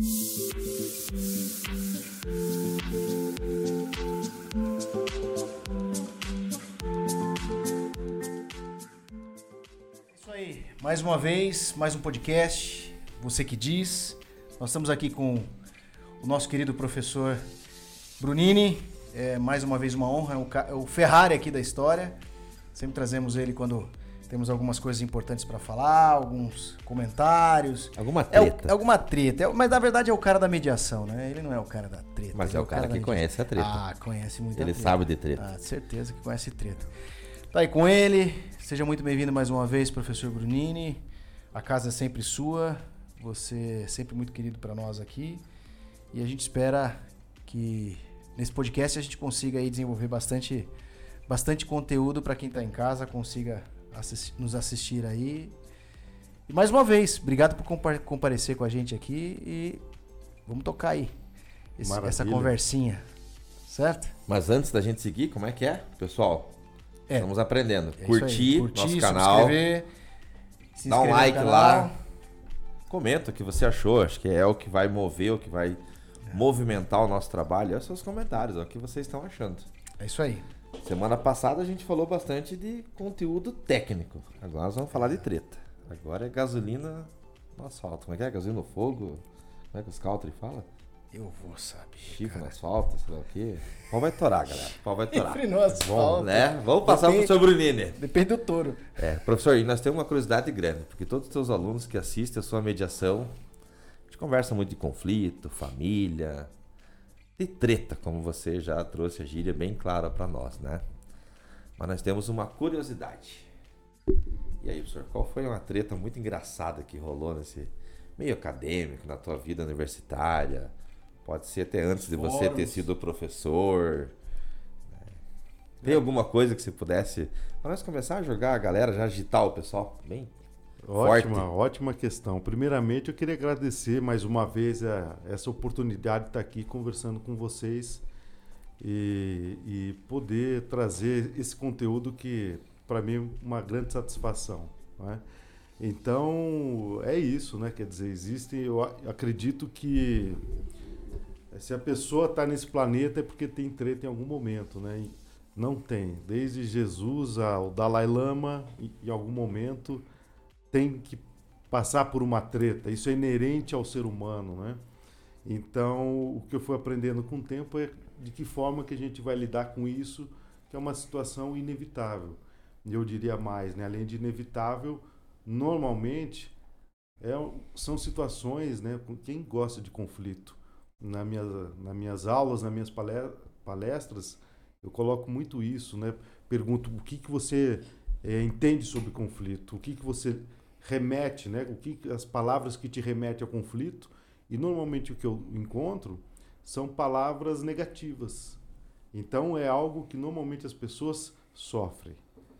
isso aí. Mais uma vez, mais um podcast. Você que diz. Nós estamos aqui com o nosso querido professor Brunini. É mais uma vez uma honra, é é o Ferrari aqui da história. Sempre trazemos ele quando temos algumas coisas importantes para falar, alguns comentários. Alguma É, treta. é alguma treta, é mas na verdade é o cara da mediação, né? Ele não é o cara da treta. Mas ele é o cara da que conhece a treta. Ah, conhece muito Ele sabe de treta. Ah, certeza que conhece treta. Tá aí com ele. Seja muito bem-vindo mais uma vez, professor Brunini. A casa é sempre sua. Você é sempre muito querido para nós aqui. E a gente espera que nesse podcast a gente consiga aí desenvolver bastante, bastante conteúdo para quem está em casa, consiga nos assistir aí. E mais uma vez, obrigado por compa- comparecer com a gente aqui e vamos tocar aí esse- essa conversinha, certo? Mas antes da gente seguir, como é que é? Pessoal, É. estamos aprendendo. É aí. Curtir, nosso canal, se dá um like lá. Comenta o que você achou. Acho que é o que vai mover, o que vai movimentar o nosso trabalho. É os seus comentários, é o que vocês estão achando. É isso aí. Semana passada a gente falou bastante de conteúdo técnico. Agora nós vamos falar de treta. Agora é gasolina no asfalto. Como é que é? Gasolina no fogo? Como é que os country fala? Eu vou saber. Chifre no asfalto, sei lá o quê. O pau vai torar, galera. O pau vai torar. Chifre no asfalto. Vamos, né? Vamos passar Depende- pro seu Brunini. Depende do touro. É, professor, e nós temos uma curiosidade grande, porque todos os seus alunos que assistem a sua mediação, a gente conversa muito de conflito, família, de treta, como você já trouxe a gíria bem clara para nós, né? Mas nós temos uma curiosidade. E aí, professor, qual foi uma treta muito engraçada que rolou nesse meio acadêmico, na tua vida universitária? Pode ser até antes de você ter sido professor. né? Tem alguma coisa que você pudesse. Para nós começar a jogar a galera, já agitar o pessoal bem? Ótima, Forte. ótima questão. Primeiramente, eu queria agradecer mais uma vez a- essa oportunidade de estar aqui conversando com vocês e, e poder trazer esse conteúdo que, para mim, é uma grande satisfação. né? Então, é isso, né? Quer dizer, existem, eu acredito que se a pessoa está nesse planeta é porque tem treta em algum momento, né? E não tem. Desde Jesus ao Dalai Lama, em algum momento tem que passar por uma treta. Isso é inerente ao ser humano, né? Então, o que eu fui aprendendo com o tempo é de que forma que a gente vai lidar com isso, que é uma situação inevitável. Eu diria mais, né? Além de inevitável, normalmente é, são situações, né? Quem gosta de conflito? Na minha, nas minhas aulas, nas minhas pale- palestras, eu coloco muito isso, né? Pergunto o que, que você eh, entende sobre conflito, o que, que você remete, né? O que as palavras que te remetem ao conflito e normalmente o que eu encontro são palavras negativas. Então é algo que normalmente as pessoas sofrem.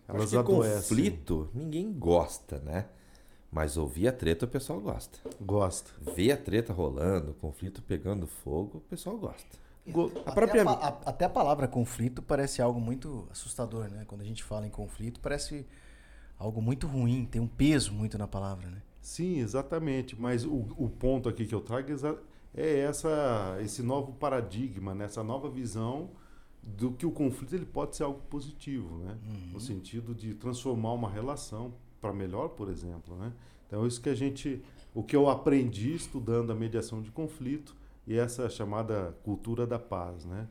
Elas Acho que adoecem. conflito ninguém gosta, né? Mas ouvir a treta o pessoal gosta. Gosta. Ver a treta rolando, o conflito pegando fogo, o pessoal gosta. Go- A Até, própria- a, a- até a palavra conflito parece algo muito assustador, né? Quando a gente fala em conflito, parece algo muito ruim, tem um peso muito na palavra, né? Sim, exatamente. Mas o, o ponto aqui que eu trago exa- é essa, esse novo paradigma, né? essa nova visão do que o conflito ele pode ser algo positivo, né? no sentido de transformar uma relação para melhor, por exemplo. Né? Então, isso que a gente, o que eu aprendi estudando a mediação de conflito e essa chamada cultura da paz. Né?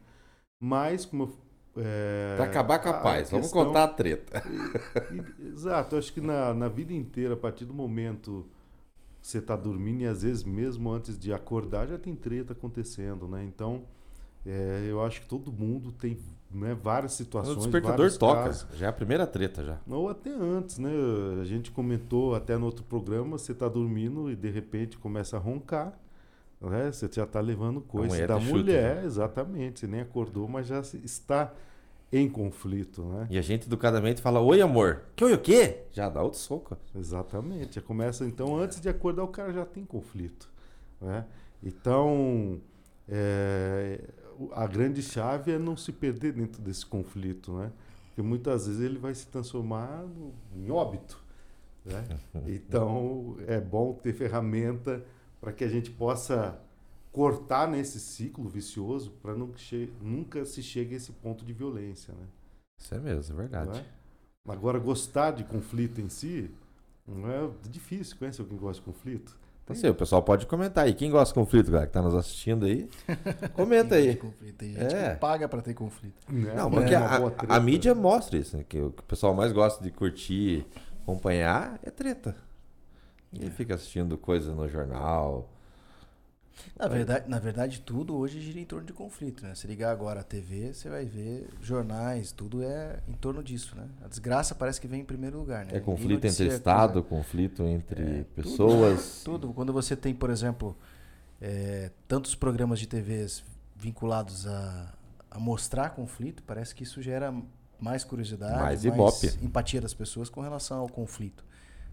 Mas, como eu, é, Pra acabar com a a paz, vamos questão- contar a treta. e- Exato, eu acho que na, na vida inteira, a partir do momento que você está dormindo, e às vezes mesmo antes de acordar, já tem treta acontecendo, né? Então, é, eu acho que todo mundo tem né, várias O situações. despertador vários toca. casos. Já é a primeira treta já. Ou até antes, né? A gente comentou até no outro programa, você está dormindo e de repente começa a roncar. Né? Você já está levando coisa da chuta, mulher, exatamente. Você nem acordou, mas já está em conflito, né? E a gente educadamente fala, oi amor. Que oi o quê? Já dá outro soco. Exatamente. Já começa, então, antes de acordar, o cara já tem conflito. Né? Então, é, a grande chave é não se perder dentro desse conflito, né? Porque muitas vezes ele vai se transformar no- em óbito. Né? Então, é bom ter ferramenta para que a gente possa cortar nesse ciclo vicioso para nunca se chegue a esse ponto de violência, né? Isso é mesmo, é verdade. É? Agora, gostar de conflito em si não é difícil. Conhece alguém que gosta de conflito? Então, assim, o pessoal pode comentar aí. Quem gosta de conflito, galera, que tá nos assistindo aí, comenta aí. Tem gente é. que paga para ter conflito. Não, não porque é a, a, mídia mostra isso, né? Que o que o pessoal mais gosta de curtir, acompanhar é treta. Ninguém é. fica assistindo coisas no jornal, na verdade, na verdade, tudo hoje gira em torno de conflito, né? Se ligar agora a TV, você vai ver jornais, tudo é em torno disso, né? A desgraça parece que vem em primeiro lugar, né? É conflito entre Estado, coisa... conflito entre é, pessoas. Tudo, tudo, Quando você tem, por exemplo, é, tantos programas de TVs vinculados a, a mostrar conflito, parece que isso gera mais curiosidade, mais, mais empatia das pessoas com relação ao conflito.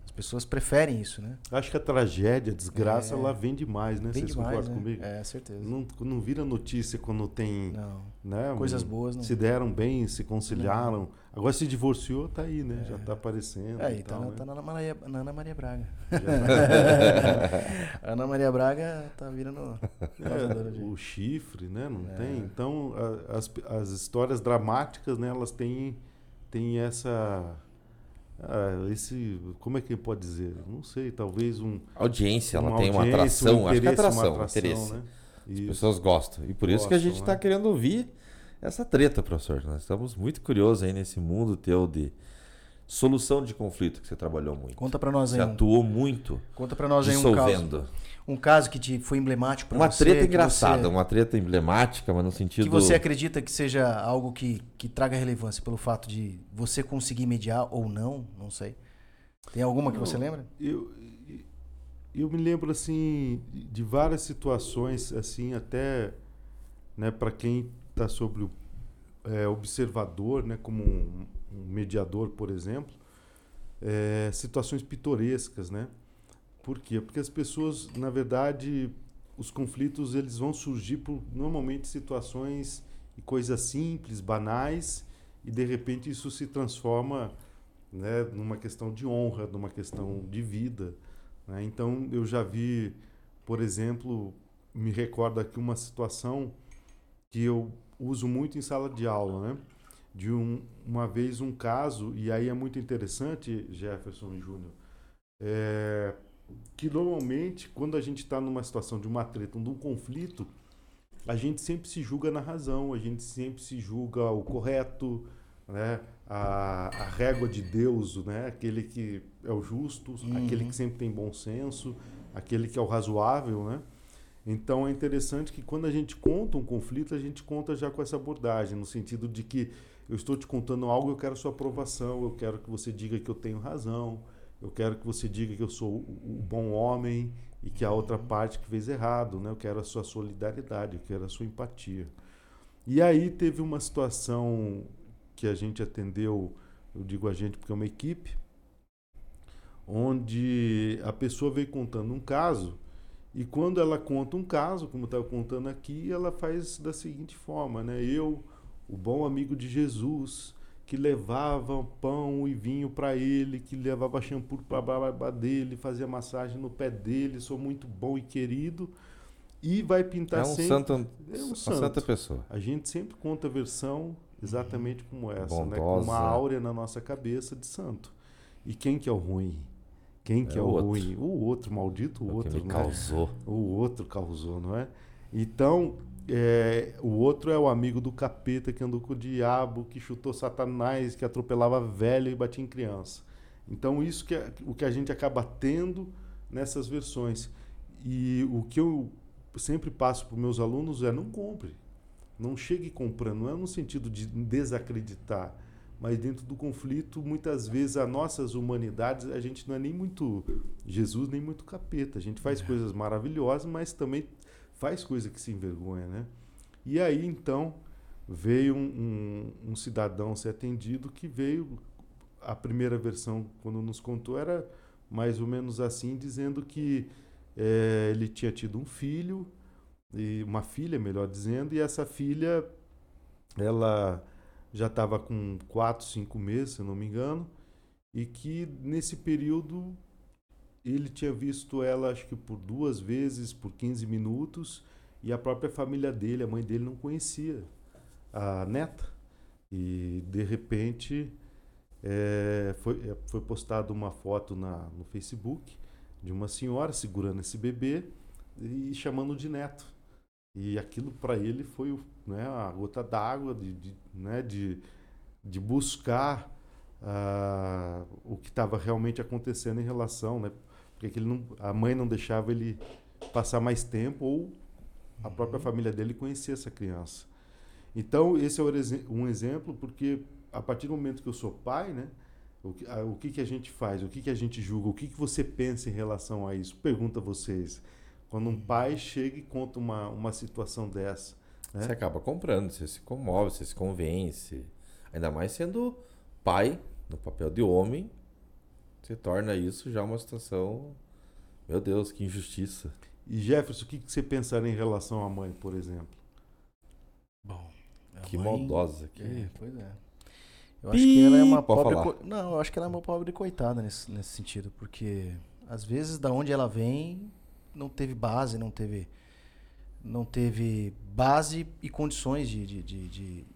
As pessoas preferem isso, né? Acho que a tragédia, a desgraça, é. ela vem demais, né? Vocês concordam né? comigo? É, certeza. Não, não vira notícia quando tem. Não. Né, Coisas boas, não. Se deram bem, se conciliaram. Não. Agora se divorciou, tá aí, né? É. Já tá aparecendo. Aí, tá, tal, tá, né? na, Maria, na Ana Maria Braga. Ana Maria Braga tá virando. É, o chifre, né? Não é. tem. Então, a, as, as histórias dramáticas, né? Elas têm, têm essa ah, esse, como é que pode dizer? Não sei, talvez um. A audiência, ela tem uma atração. Um acho que é atração, atração interesse. Né? As pessoas gostam. E por gostam, isso que a gente está né? querendo ouvir essa treta, professor. Nós estamos muito curiosos aí nesse mundo teu de solução de conflito que você trabalhou muito. Conta para nós aí. Você um... atuou muito. Conta para nós aí um caso um caso que te foi emblemático para você? Uma treta engraçada, você, uma treta emblemática, mas no sentido. Que você acredita que seja algo que, que traga relevância pelo fato de você conseguir mediar ou não, não sei. Tem alguma que não, você lembra? Eu, eu me lembro assim de várias situações assim até né para quem está sobre o é, observador né como um, um mediador por exemplo é, situações pitorescas né por quê? Porque as pessoas, na verdade, os conflitos eles vão surgir por normalmente situações e coisas simples, banais, e de repente isso se transforma né, numa questão de honra, numa questão de vida. Né? Então eu já vi, por exemplo, me recordo aqui uma situação que eu uso muito em sala de aula, né? De um, uma vez um caso, e aí é muito interessante, Jefferson Júnior, é, que normalmente, quando a gente está numa situação de uma treta, de um conflito, a gente sempre se julga na razão, a gente sempre se julga o correto, né? a, a régua de Deus, né? aquele que é o justo, uhum. aquele que sempre tem bom senso, aquele que é o razoável. Né? Então é interessante que quando a gente conta um conflito, a gente conta já com essa abordagem, no sentido de que eu estou te contando algo, eu quero sua aprovação, eu quero que você diga que eu tenho razão, eu quero que você diga que eu sou o bom homem e que a outra parte que fez errado, né? Eu quero a sua solidariedade, eu quero a sua empatia. E aí teve uma situação que a gente atendeu, eu digo a gente porque é uma equipe, onde a pessoa veio contando um caso e quando ela conta um caso, como estava contando aqui, ela faz da seguinte forma, né? Eu, o bom amigo de Jesus, que levava pão e vinho para ele, que levava shampoo para a barba dele, fazia massagem no pé dele, sou muito bom e querido. E vai pintar é um sempre. Santo, é um uma santo. santa pessoa. A gente sempre conta a versão exatamente como essa, né? com uma áurea na nossa cabeça de santo. E quem que é o ruim? Quem que é, é o outro. ruim? O outro, maldito o, o outro. Que me né? causou. O outro causou, não é? Então, é, o outro é o amigo do capeta que andou com o diabo, que chutou Satanás, que atropelava velho e batia em criança. Então, isso que é o que a gente acaba tendo nessas versões. E o que eu sempre passo para os meus alunos é: não compre. Não chegue comprando. Não é no sentido de desacreditar, mas dentro do conflito, muitas vezes, as nossas humanidades, a gente não é nem muito Jesus, nem muito capeta. A gente faz é. coisas maravilhosas, mas também faz coisa que se envergonha, né? E aí então veio um, um, um, cidadão ser atendido que veio a primeira versão quando nos contou era mais ou menos assim dizendo que é, ele tinha tido um filho e uma filha melhor dizendo e essa filha ela já estava com quatro cinco meses se não me engano e que nesse período ele tinha visto ela, acho que por duas vezes, por 15 minutos, e a própria família dele, a mãe dele, não conhecia a neta. E de repente é, foi, é, foi postada uma foto na, no Facebook de uma senhora segurando esse bebê e chamando de neto. E aquilo para ele foi né, a gota d'água de, de, né, de, de buscar uh, o que estava realmente acontecendo em relação, né? Porque ele não, a mãe não deixava ele passar mais tempo ou a própria uhum. família dele conhecer essa criança. Então, esse é um exemplo, porque a partir do momento que eu sou pai, né? O que, a, o que, que a gente faz? O que, que a gente julga? O que, que você pensa em relação a isso? Pergunta a vocês. Quando um pai chega e conta uma, uma situação dessa. Né? Você acaba comprando, você se comove, você se convence. Ainda mais sendo pai, no papel de homem, você torna isso já uma situação. Meu Deus, que injustiça. E Jefferson, o que, que você pensaria em relação à mãe, por exemplo? Bom, que mãe... maldosa. Que... É, pois é. Eu acho que ela é uma pobre. Co... Não, eu acho que ela é uma pobre coitada nesse, nesse sentido, porque às vezes da onde ela vem não teve base, não teve não teve base e condições de, de, de, de,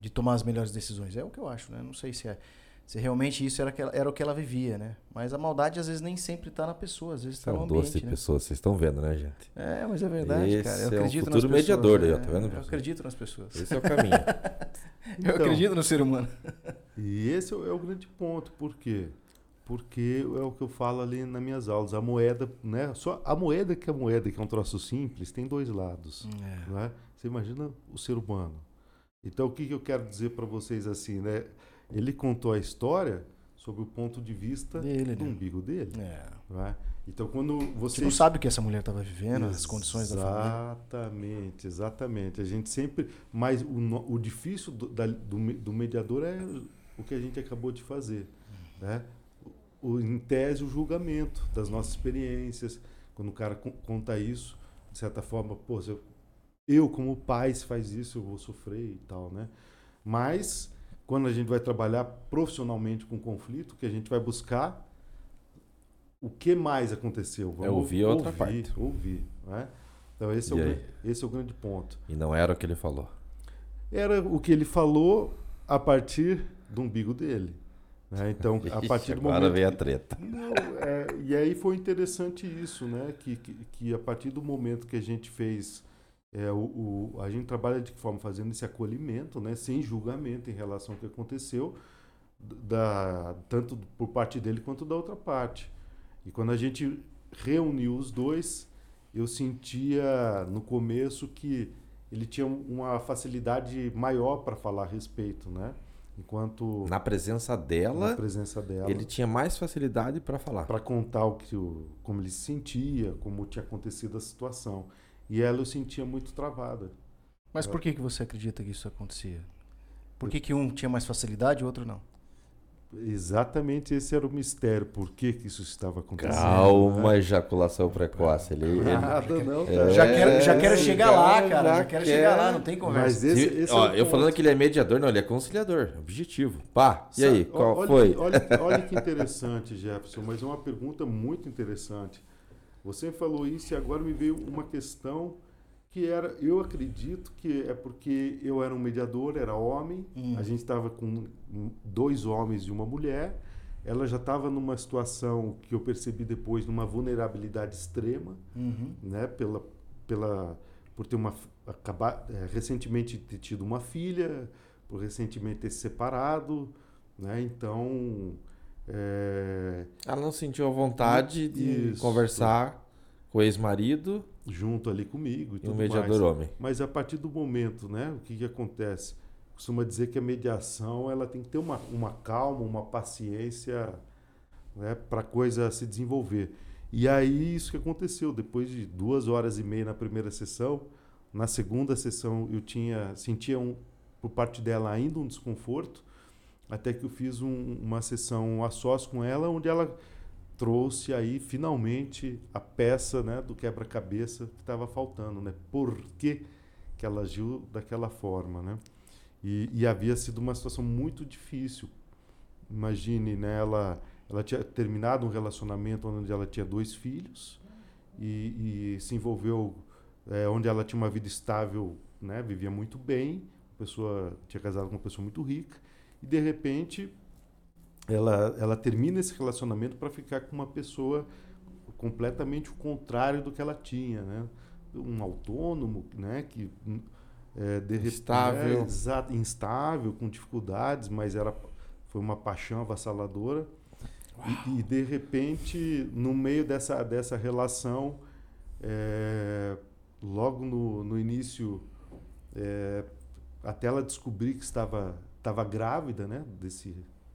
de tomar as melhores decisões. É o que eu acho, né? Não sei se é se realmente isso era, era o que ela vivia, né? Mas a maldade às vezes nem sempre está na pessoa, às vezes está no ambiente. doce né? pessoas, vocês estão vendo, né, gente? É, mas é verdade, Esse cara. Eu acredito é o futuro nas mediador pessoas, aí, ó, tá vendo? Eu acredito nas pessoas. Esse é o caminho. então, eu acredito no ser humano. E esse é o grande ponto, por quê? Porque é o que eu falo ali nas minhas aulas, a moeda, né? Só a moeda que é a moeda, que é um troço simples, tem dois lados, é. né? Você imagina o ser humano. Então, o que, que eu quero dizer para vocês assim, né? Ele contou a história sobre o ponto de vista dele, do né? umbigo dele. É. É? Então, quando você. Você não sabe o que essa mulher estava vivendo, as condições da família. Exatamente, exatamente. A gente sempre. Mas o, o difícil do, da, do, do, mediador é o que a gente acabou de fazer. Uhum. Né? O, em tese, o julgamento das nossas experiências. Quando o cara conta isso, de certa forma, pô, eu, eu, como pai, se faz isso, eu vou sofrer e tal, né? Mas quando a gente vai trabalhar profissionalmente com conflito, que a gente vai buscar o que mais aconteceu. Vamos é ouvir outra ouvir, parte. Ouvir. Né? Então, esse é, o, esse é o grande ponto. E não era o que ele falou? Era o que ele falou a partir do umbigo dele. Né? Então, a partir do momento. Agora vem a treta. Não, é, e aí foi interessante isso, né? Que, que, que, a partir do momento que a gente fez é, o, o, a gente trabalha de que forma? Fazendo esse acolhimento, né, sem julgamento em relação ao que aconteceu, da, tanto por parte dele quanto da outra parte. E quando a gente reuniu os dois, eu sentia no começo que ele tinha uma facilidade maior para falar a respeito, né? Enquanto na presença dela, na presença dela, ele tinha mais facilidade para falar, para contar o que o, como ele se sentia, como tinha acontecido a situação. E ela eu sentia muito travada. Mas por que, que você acredita que isso acontecia? Por que, que um tinha mais facilidade e o outro não? Exatamente esse era o mistério. Por que, que isso estava acontecendo? Calma, né? ejaculação precoce. Ele, ele... Nada, não, cara. É, já quero, já quero chegar lá, cara. Já, já quero quer... chegar lá, não tem conversa. Mas esse, esse ó, é eu ponto. falando que ele é mediador, não, ele é conciliador, objetivo. Pá, e aí, qual olha foi? Olha, olha que interessante, Jefferson, mas é uma pergunta muito interessante. Você falou isso e agora me veio uma questão que era, eu acredito que é porque eu era um mediador, era homem, hum. a gente estava com dois homens e uma mulher, ela já estava numa situação que eu percebi depois, numa vulnerabilidade extrema, uhum. né, pela, pela, por ter uma, acabar, é, recentemente ter tido uma filha, por recentemente ter se separado, né, então é... Ela não sentiu a vontade de Isso. conversar com o ex-marido. Junto ali comigo. E, e um mediador mais. homem. Mas a partir do momento, né? O que, que acontece? Costuma dizer que a mediação ela tem que ter uma, uma calma, uma paciência né, para a coisa se desenvolver. E aí isso que aconteceu. Depois de duas horas e meia na primeira sessão, na segunda sessão eu tinha sentia um, por parte dela ainda um desconforto até que eu fiz um, uma sessão a sós com ela, onde ela trouxe aí finalmente a peça né, do quebra-cabeça que estava faltando, né? Por que, que ela agiu daquela forma, né? E, e, havia sido uma situação muito difícil. Imagine, né? Ela, ela tinha terminado um relacionamento onde ela tinha dois filhos e, e se envolveu é, onde ela tinha uma vida estável, né, vivia muito bem, pessoa tinha casado com uma pessoa muito rica e de repente ela ela termina esse relacionamento para ficar com uma pessoa completamente o contrário do que ela tinha, né? Um autônomo, né, que é, de Instável. é, exato, instável, com dificuldades, mas era foi uma paixão avassaladora. E, e, de repente, no meio dessa, dessa relação, é, logo no, no início, é, até ela descobrir que estava, estava grávida né, desse,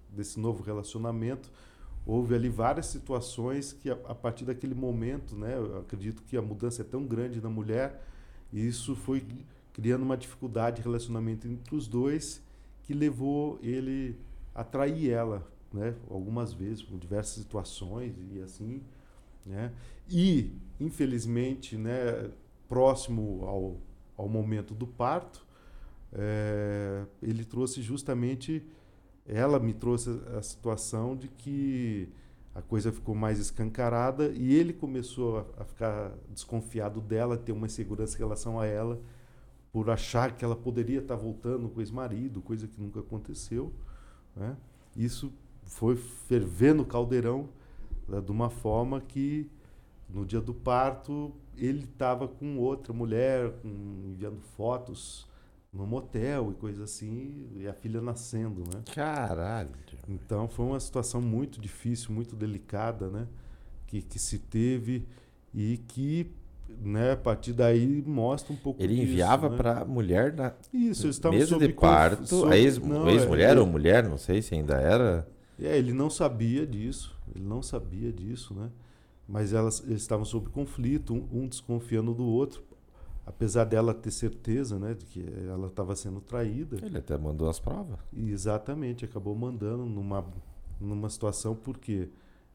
desse novo relacionamento, houve ali várias situações que, a, a partir daquele momento, né, acredito que a mudança é tão grande na mulher, e isso foi criando uma dificuldade de relacionamento entre os dois que levou ele a trair ela, né? Algumas vezes, por diversas situações e assim, né? E, infelizmente, né, próximo ao, ao momento do parto, é, ele trouxe justamente, ela me trouxe a situação de que a coisa ficou mais escancarada e ele começou a, a ficar desconfiado dela, ter uma insegurança em relação a ela, por achar que ela poderia estar voltando com o ex-marido, coisa que nunca aconteceu. Né? Isso foi ferver no caldeirão né, de uma forma que no dia do parto ele estava com outra mulher, com, enviando fotos no motel e coisa assim, e a filha nascendo, né? Caralho. Então foi uma situação muito difícil, muito delicada, né? Que, que se teve e que, né, a partir daí mostra um pouco Ele disso, enviava né? para a mulher na Isso, estavam mesa sob de parto, sob- a ex- ex-mulher é, ou mulher, não sei se ainda era. É, ele não sabia disso, ele não sabia disso, né? Mas elas, eles estavam sob conflito, um, um desconfiando do outro, apesar dela ter certeza, né, de que ela estava sendo traída. Ele até mandou as provas. Exatamente, acabou mandando numa, numa situação porque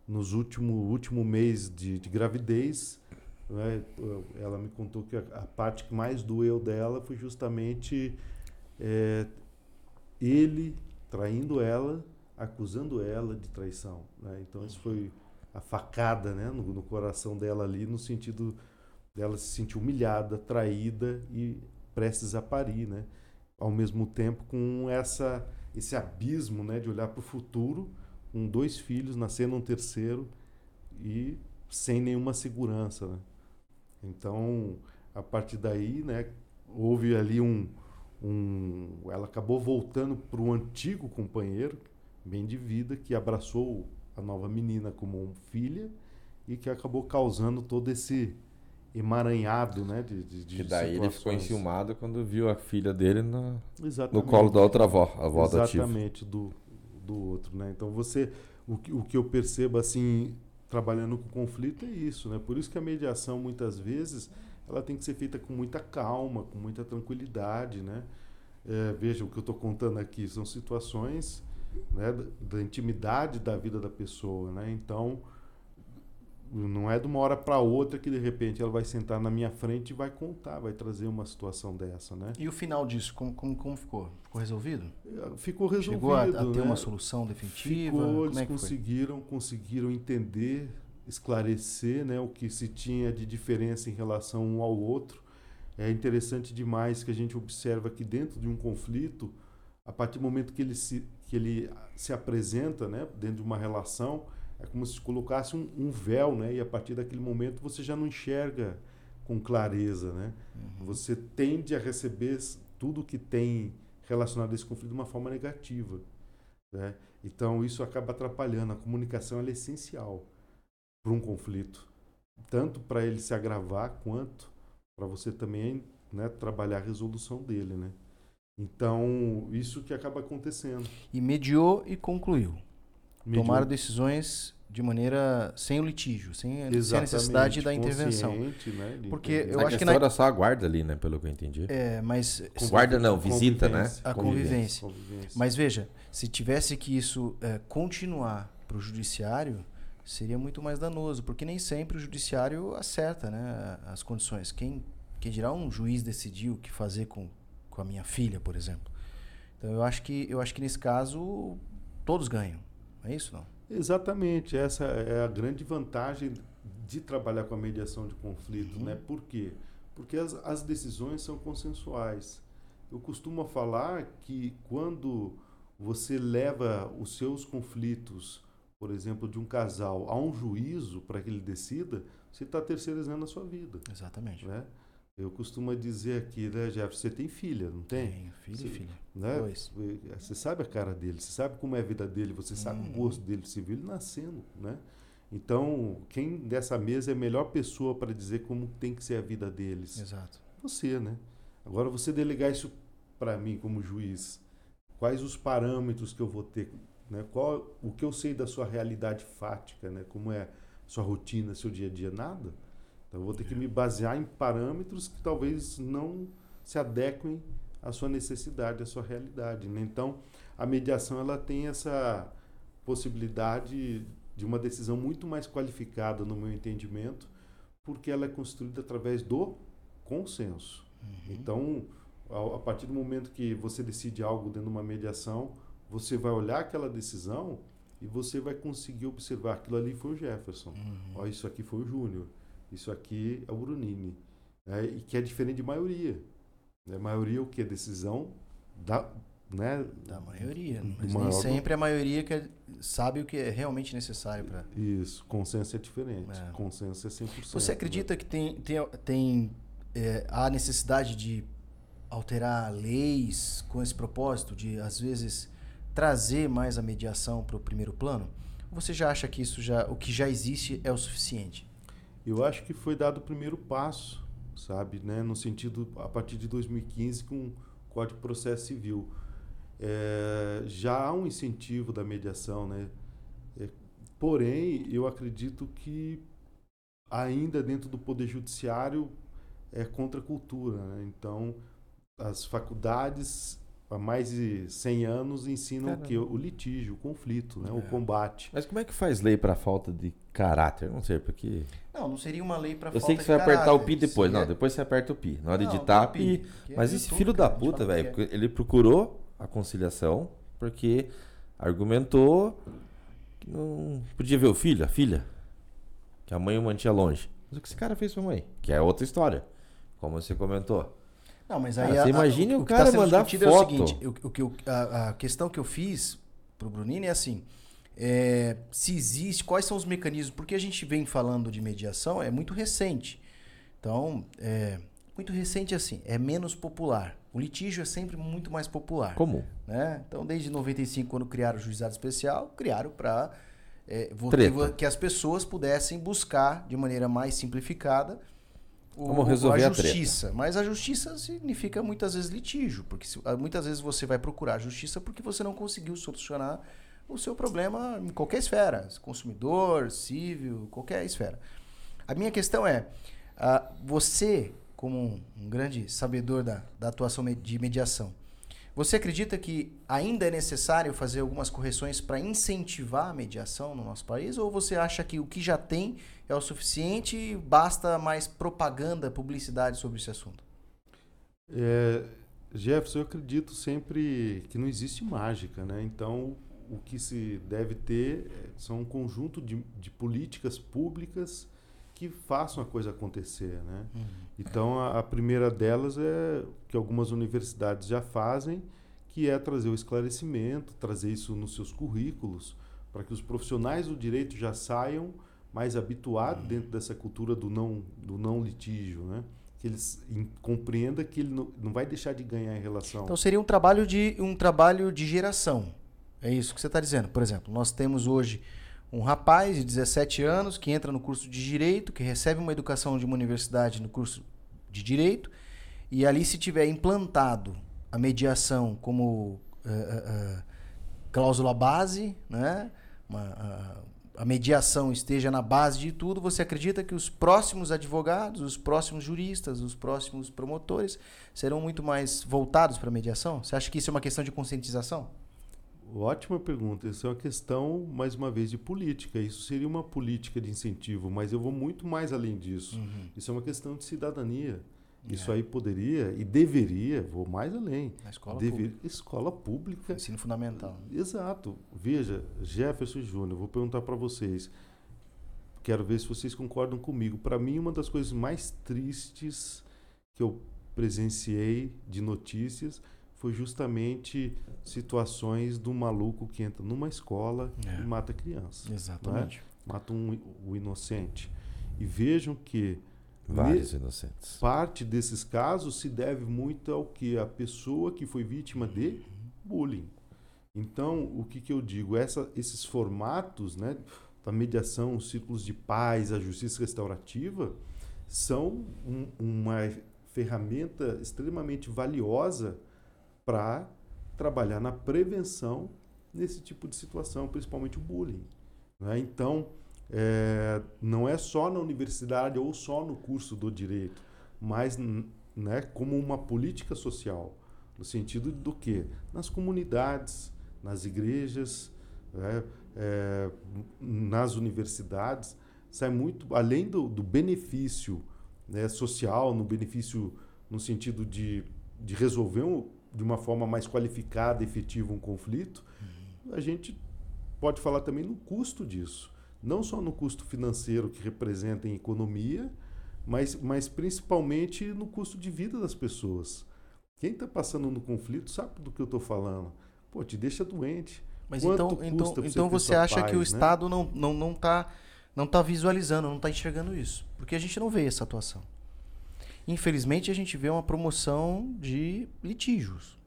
nos último último mês de, de gravidez, né, ela me contou que a, a parte que mais doeu dela foi justamente é, ele traindo ela, acusando ela de traição. Né? Então isso foi a facada né, no, no coração dela ali, no sentido dela se sentir humilhada, traída e prestes a parir, né? Ao mesmo tempo com essa esse abismo, né, de olhar para o futuro, com dois filhos, nascendo um terceiro e sem nenhuma segurança, né? Então, a partir daí, né, houve ali um, um ela acabou voltando para o antigo companheiro, bem de vida, que abraçou a nova menina como filha e que acabou causando todo esse emaranhado, né, de, de, de Que daí ele ficou situações. enciumado quando viu a filha dele no Exatamente. colo da outra avó, a avó adotiva. Exatamente, do, do outro, né? Então você, o que, o que eu percebo assim, trabalhando com conflito é isso, né? Por isso que a mediação muitas vezes ela tem que ser feita com muita calma, com muita tranquilidade, né? É, veja, o que eu estou contando aqui são situações né, da, da intimidade da vida da pessoa, né? Então não é de uma hora para outra que de repente ela vai sentar na minha frente e vai contar, vai trazer uma situação dessa, né? E o final disso, como, como, como ficou? Ficou resolvido? Ficou resolvido. Chegou a, a ter né? uma solução definitiva? Ficou, como eles é que foi? conseguiram, conseguiram entender, esclarecer né, o que se tinha de diferença em relação um ao outro. É interessante demais que a gente observa que dentro de um conflito, a partir do momento que ele se, que ele se apresenta né, dentro de uma relação, é como se colocasse um, um véu, né, e a partir daquele momento você já não enxerga com clareza. Né? Uhum. Você tende a receber tudo que tem relacionado a esse conflito de uma forma negativa. Né? Então isso acaba atrapalhando. A comunicação é essencial para um conflito, tanto para ele se agravar quanto para você também né, trabalhar a resolução dele. Né? Então isso que acaba acontecendo. E mediou e concluiu. Mediu- Tomaram decisões de maneira sem o litígio, sem, sem a necessidade da intervenção. né, Porque eu a acho que na- era só a guarda ali, né? Pelo que eu entendi. É, mas, Com- Guarda não, visita, né? convivência. A convivência. Convivência. mas veja, se tivesse que isso é, continuar para o judiciário, seria muito mais danoso, porque nem sempre o judiciário acerta né, as condições. Quem, quem dirá um juiz decidir o que fazer com, com a minha filha, por exemplo. Então eu acho que eu acho que nesse caso todos ganham. É isso não? Exatamente, essa é a grande vantagem de trabalhar com a mediação de conflito, Uhum. né? Por quê? Porque as, as decisões são consensuais. Eu costumo falar que quando você leva os seus conflitos, por exemplo, de um casal a um juízo para que ele decida, você está terceirizando a sua vida. Exatamente. Né? Eu costumo dizer aqui, né, Jeff, você tem filha, não tem? Tenho, filho Você- e filha. Né? Dois. Você sabe a cara dele, você sabe como é a vida dele, você sabe Uhum. o gosto dele, você viu ele nascendo, né? Então, quem dessa mesa é a melhor pessoa para dizer como tem que ser a vida deles? Exato. Você, né? Agora, você delegar isso para mim como juiz, quais os parâmetros que eu vou ter, né? Qual o que eu sei da sua realidade fática, né? Como é sua rotina, seu dia a dia, nada. Então, eu vou ter que me basear em parâmetros que talvez não se adequem à sua necessidade, à sua realidade. Né? Então, a mediação ela tem essa possibilidade de uma decisão muito mais qualificada, no meu entendimento, porque ela é construída através do consenso. Uhum. Então, a, a partir do momento que você decide algo dentro de uma mediação, você vai olhar aquela decisão e você vai conseguir observar aquilo ali foi o Jefferson. Uhum. Ó, isso aqui foi o Júnior. Isso aqui é o Brunini. né? e que é diferente de maioria. Né? Maioria é o que? Decisão da, né? Da maioria. Do Mas nem do- sempre a maioria que é- sabe o que é realmente necessário para. Isso, consenso é diferente. É. Consenso é 100%. Você acredita que tem, tem, tem é, a necessidade de alterar leis com esse propósito, de às vezes trazer mais a mediação para o primeiro plano? Ou você já acha que isso já, o que já existe é o suficiente? Eu acho que foi dado o primeiro passo, sabe, né, no sentido a partir de 2015 com o Código de Processo Civil. É, já há um incentivo da mediação, né? É, porém, eu acredito que ainda dentro do Poder Judiciário é contra a cultura. Né? Então, as faculdades há mais de 100 anos ensinam o Caramba. que? O litígio, o conflito, né? o É. combate. Mas como é que faz lei pra falta de caráter? Não sei, porque. Não, não seria uma lei para Eu sei que você vai apertar o pi depois. Seria- Não, depois você aperta o pi. Na hora de Não, digitar, do pi. que é Mas esse YouTube, filho da cara, a gente puta, o velho, é. ele procurou a conciliação porque argumentou que não podia ver o filho, a filha, que a mãe o mantinha longe. Mas o que esse cara fez pra mãe? Que é outra história, como você comentou. Não, mas Cara, aí você a- a- imagine o que cara tá mandar foto. É o seguinte, o, o que eu- a, a questão que eu fiz pro Brunini é assim: é, se existe, quais são os mecanismos? Porque a gente vem falando de mediação, é muito recente. Então, é muito recente assim, é menos popular. O litígio é sempre muito mais popular. Comum. né? Então, desde 95, quando criaram o juizado especial, criaram para Treta. que as pessoas pudessem buscar de maneira mais simplificada o- Como resolver a a treta. justiça. Mas a justiça significa muitas vezes litígio, porque se- ah, muitas vezes você vai procurar a justiça porque você não conseguiu solucionar o seu problema em qualquer esfera, consumidor, civil, qualquer esfera. A minha questão é, ah, você, como um, grande sabedor da, da atuação de mediação, você acredita que ainda é necessário fazer algumas correções para incentivar a mediação no nosso país? Ou você acha que o que já tem é o suficiente e basta mais propaganda, publicidade sobre esse assunto? É, Jefferson, eu acredito sempre que não existe mágica, né? Então, o que se deve ter é, são um conjunto de, de políticas públicas que façam a coisa acontecer, né? Então, a, a primeira delas é que algumas universidades já fazem, que é trazer o esclarecimento, trazer isso nos seus currículos, para que os profissionais do direito já saiam mais habituados dentro dessa cultura do não, do não litígio, né? Que eles compreendam que ele não, não vai deixar de ganhar em relação. Então seria um trabalho de um trabalho de geração. É isso que você está dizendo. Por exemplo, nós temos hoje um rapaz de 17 anos que entra no curso de direito, que recebe uma educação de uma universidade no curso de direito, e ali se tiver implantado a mediação como eh, eh, cláusula base, né? Uma, a, a mediação esteja na base de tudo, você acredita que os próximos advogados, os próximos juristas, os próximos promotores serão muito mais voltados para a mediação? Você acha que isso é uma questão de conscientização? Ótima pergunta. Isso é uma questão, mais uma vez, de política. Isso seria uma política de incentivo, mas eu vou muito mais além disso. Isso é uma questão de cidadania. Isso É. aí poderia e deveria, vou mais além. Na escola Dever- pública. Escola pública. Ensino fundamental. Exato. Veja, Jefferson Júnior, vou perguntar para vocês. Quero ver se vocês concordam comigo. Para mim, uma das coisas mais tristes que eu presenciei de notícias foi justamente situações do maluco que entra numa escola É. e mata criança. Exatamente. Mata um, o inocente. E vejam que Vários inocentes. parte desses casos se deve muito ao que a pessoa que foi vítima de bullying. Então, o que, que eu digo? Essa, esses formatos né, da mediação, os círculos de paz, a justiça restaurativa, são um- uma ferramenta extremamente valiosa para trabalhar na prevenção nesse tipo de situação, principalmente o bullying. né? Então, é, não é só na universidade ou só no curso do direito, mas né, como uma política social, no sentido do que? Nas comunidades, nas igrejas, né, é, nas universidades, sai muito além do, do benefício né, social, no benefício no sentido de, de resolver um, de uma forma mais qualificada, efetiva um conflito, a gente pode falar também no custo disso. Não só no custo financeiro que representa em economia, mas, mas principalmente no custo de vida das pessoas. Quem está passando no conflito sabe do que eu estou falando. Pô, te deixa doente. Mas Quanto então, custa então, você então você acha que o paz, né? Estado não, não, não, tá, não tá visualizando, não tá enxergando isso? Porque a gente não vê essa atuação. Infelizmente, a gente vê uma promoção de litígios.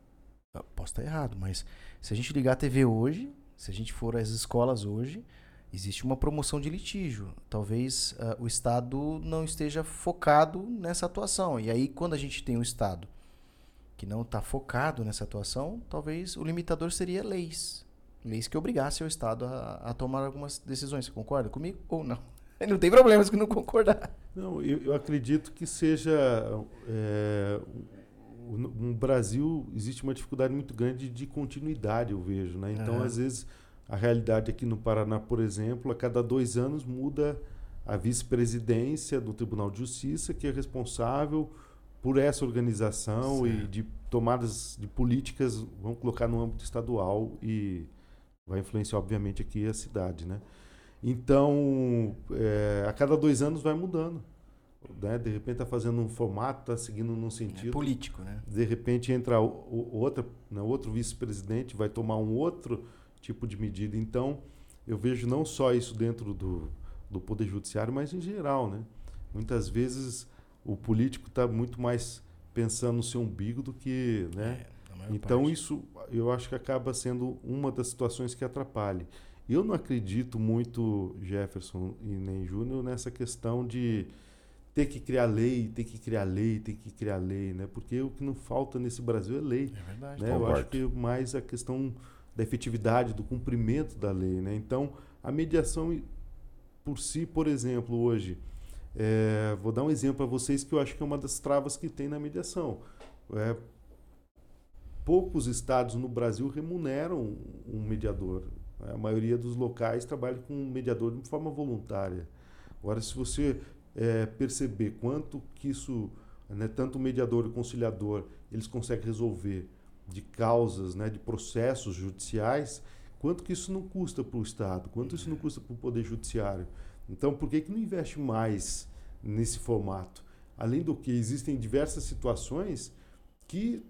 Eu posso estar errado, mas se a gente ligar a TV hoje, se a gente for às escolas hoje, existe uma promoção de litígio. Talvez ah, o Estado não esteja focado nessa atuação. E aí, quando a gente tem um Estado que não está focado nessa atuação, talvez o limitador seria leis. Leis que obrigassem o Estado a, a tomar algumas decisões. Você concorda comigo ou não? Não tem problema se não concordar. Não, eu, eu acredito que seja. é, no Brasil existe uma dificuldade muito grande de continuidade, eu vejo. Né? Então, Aham. às vezes, a realidade aqui no Paraná, por exemplo, a cada dois anos muda a vice-presidência do Tribunal de Justiça, que é responsável por essa organização e de tomadas de políticas, vamos colocar no âmbito estadual e vai influenciar, obviamente, aqui a cidade. Né? Então, é, a cada dois anos vai mudando. Né? De repente está fazendo um formato, está seguindo num É sentido. político, né? De repente entra o, o- outra, né, outro vice-presidente, vai tomar um outro tipo de medida. Então, eu vejo não só isso dentro do, do Poder Judiciário, mas em geral. Né? Muitas vezes o político está muito mais pensando no seu umbigo do que. Né? É, Então parte. isso eu acho que acaba sendo uma das situações que atrapalha. Eu não acredito muito, Jefferson e nem Júnior, nessa questão de ter que criar lei, ter que criar lei, ter que criar lei, né? Porque o que não falta nesse Brasil é lei. É verdade. Né? Eu acho que mais a questão da efetividade, do cumprimento da lei. Né? Então, a mediação por si, por exemplo, hoje, é, vou dar um exemplo para vocês que eu acho que é uma das travas que tem na mediação. É, poucos estados no Brasil remuneram um mediador. A maioria dos locais trabalha com mediador de forma voluntária. Agora, se você é, perceber quanto que isso, né, tanto o mediador e o conciliador, eles conseguem resolver de causas, né, de processos judiciais, quanto que isso não custa para o Estado, quanto isso não custa para o Poder Judiciário. Então, por que, que não investe mais nesse formato? Além do que, existem diversas situações que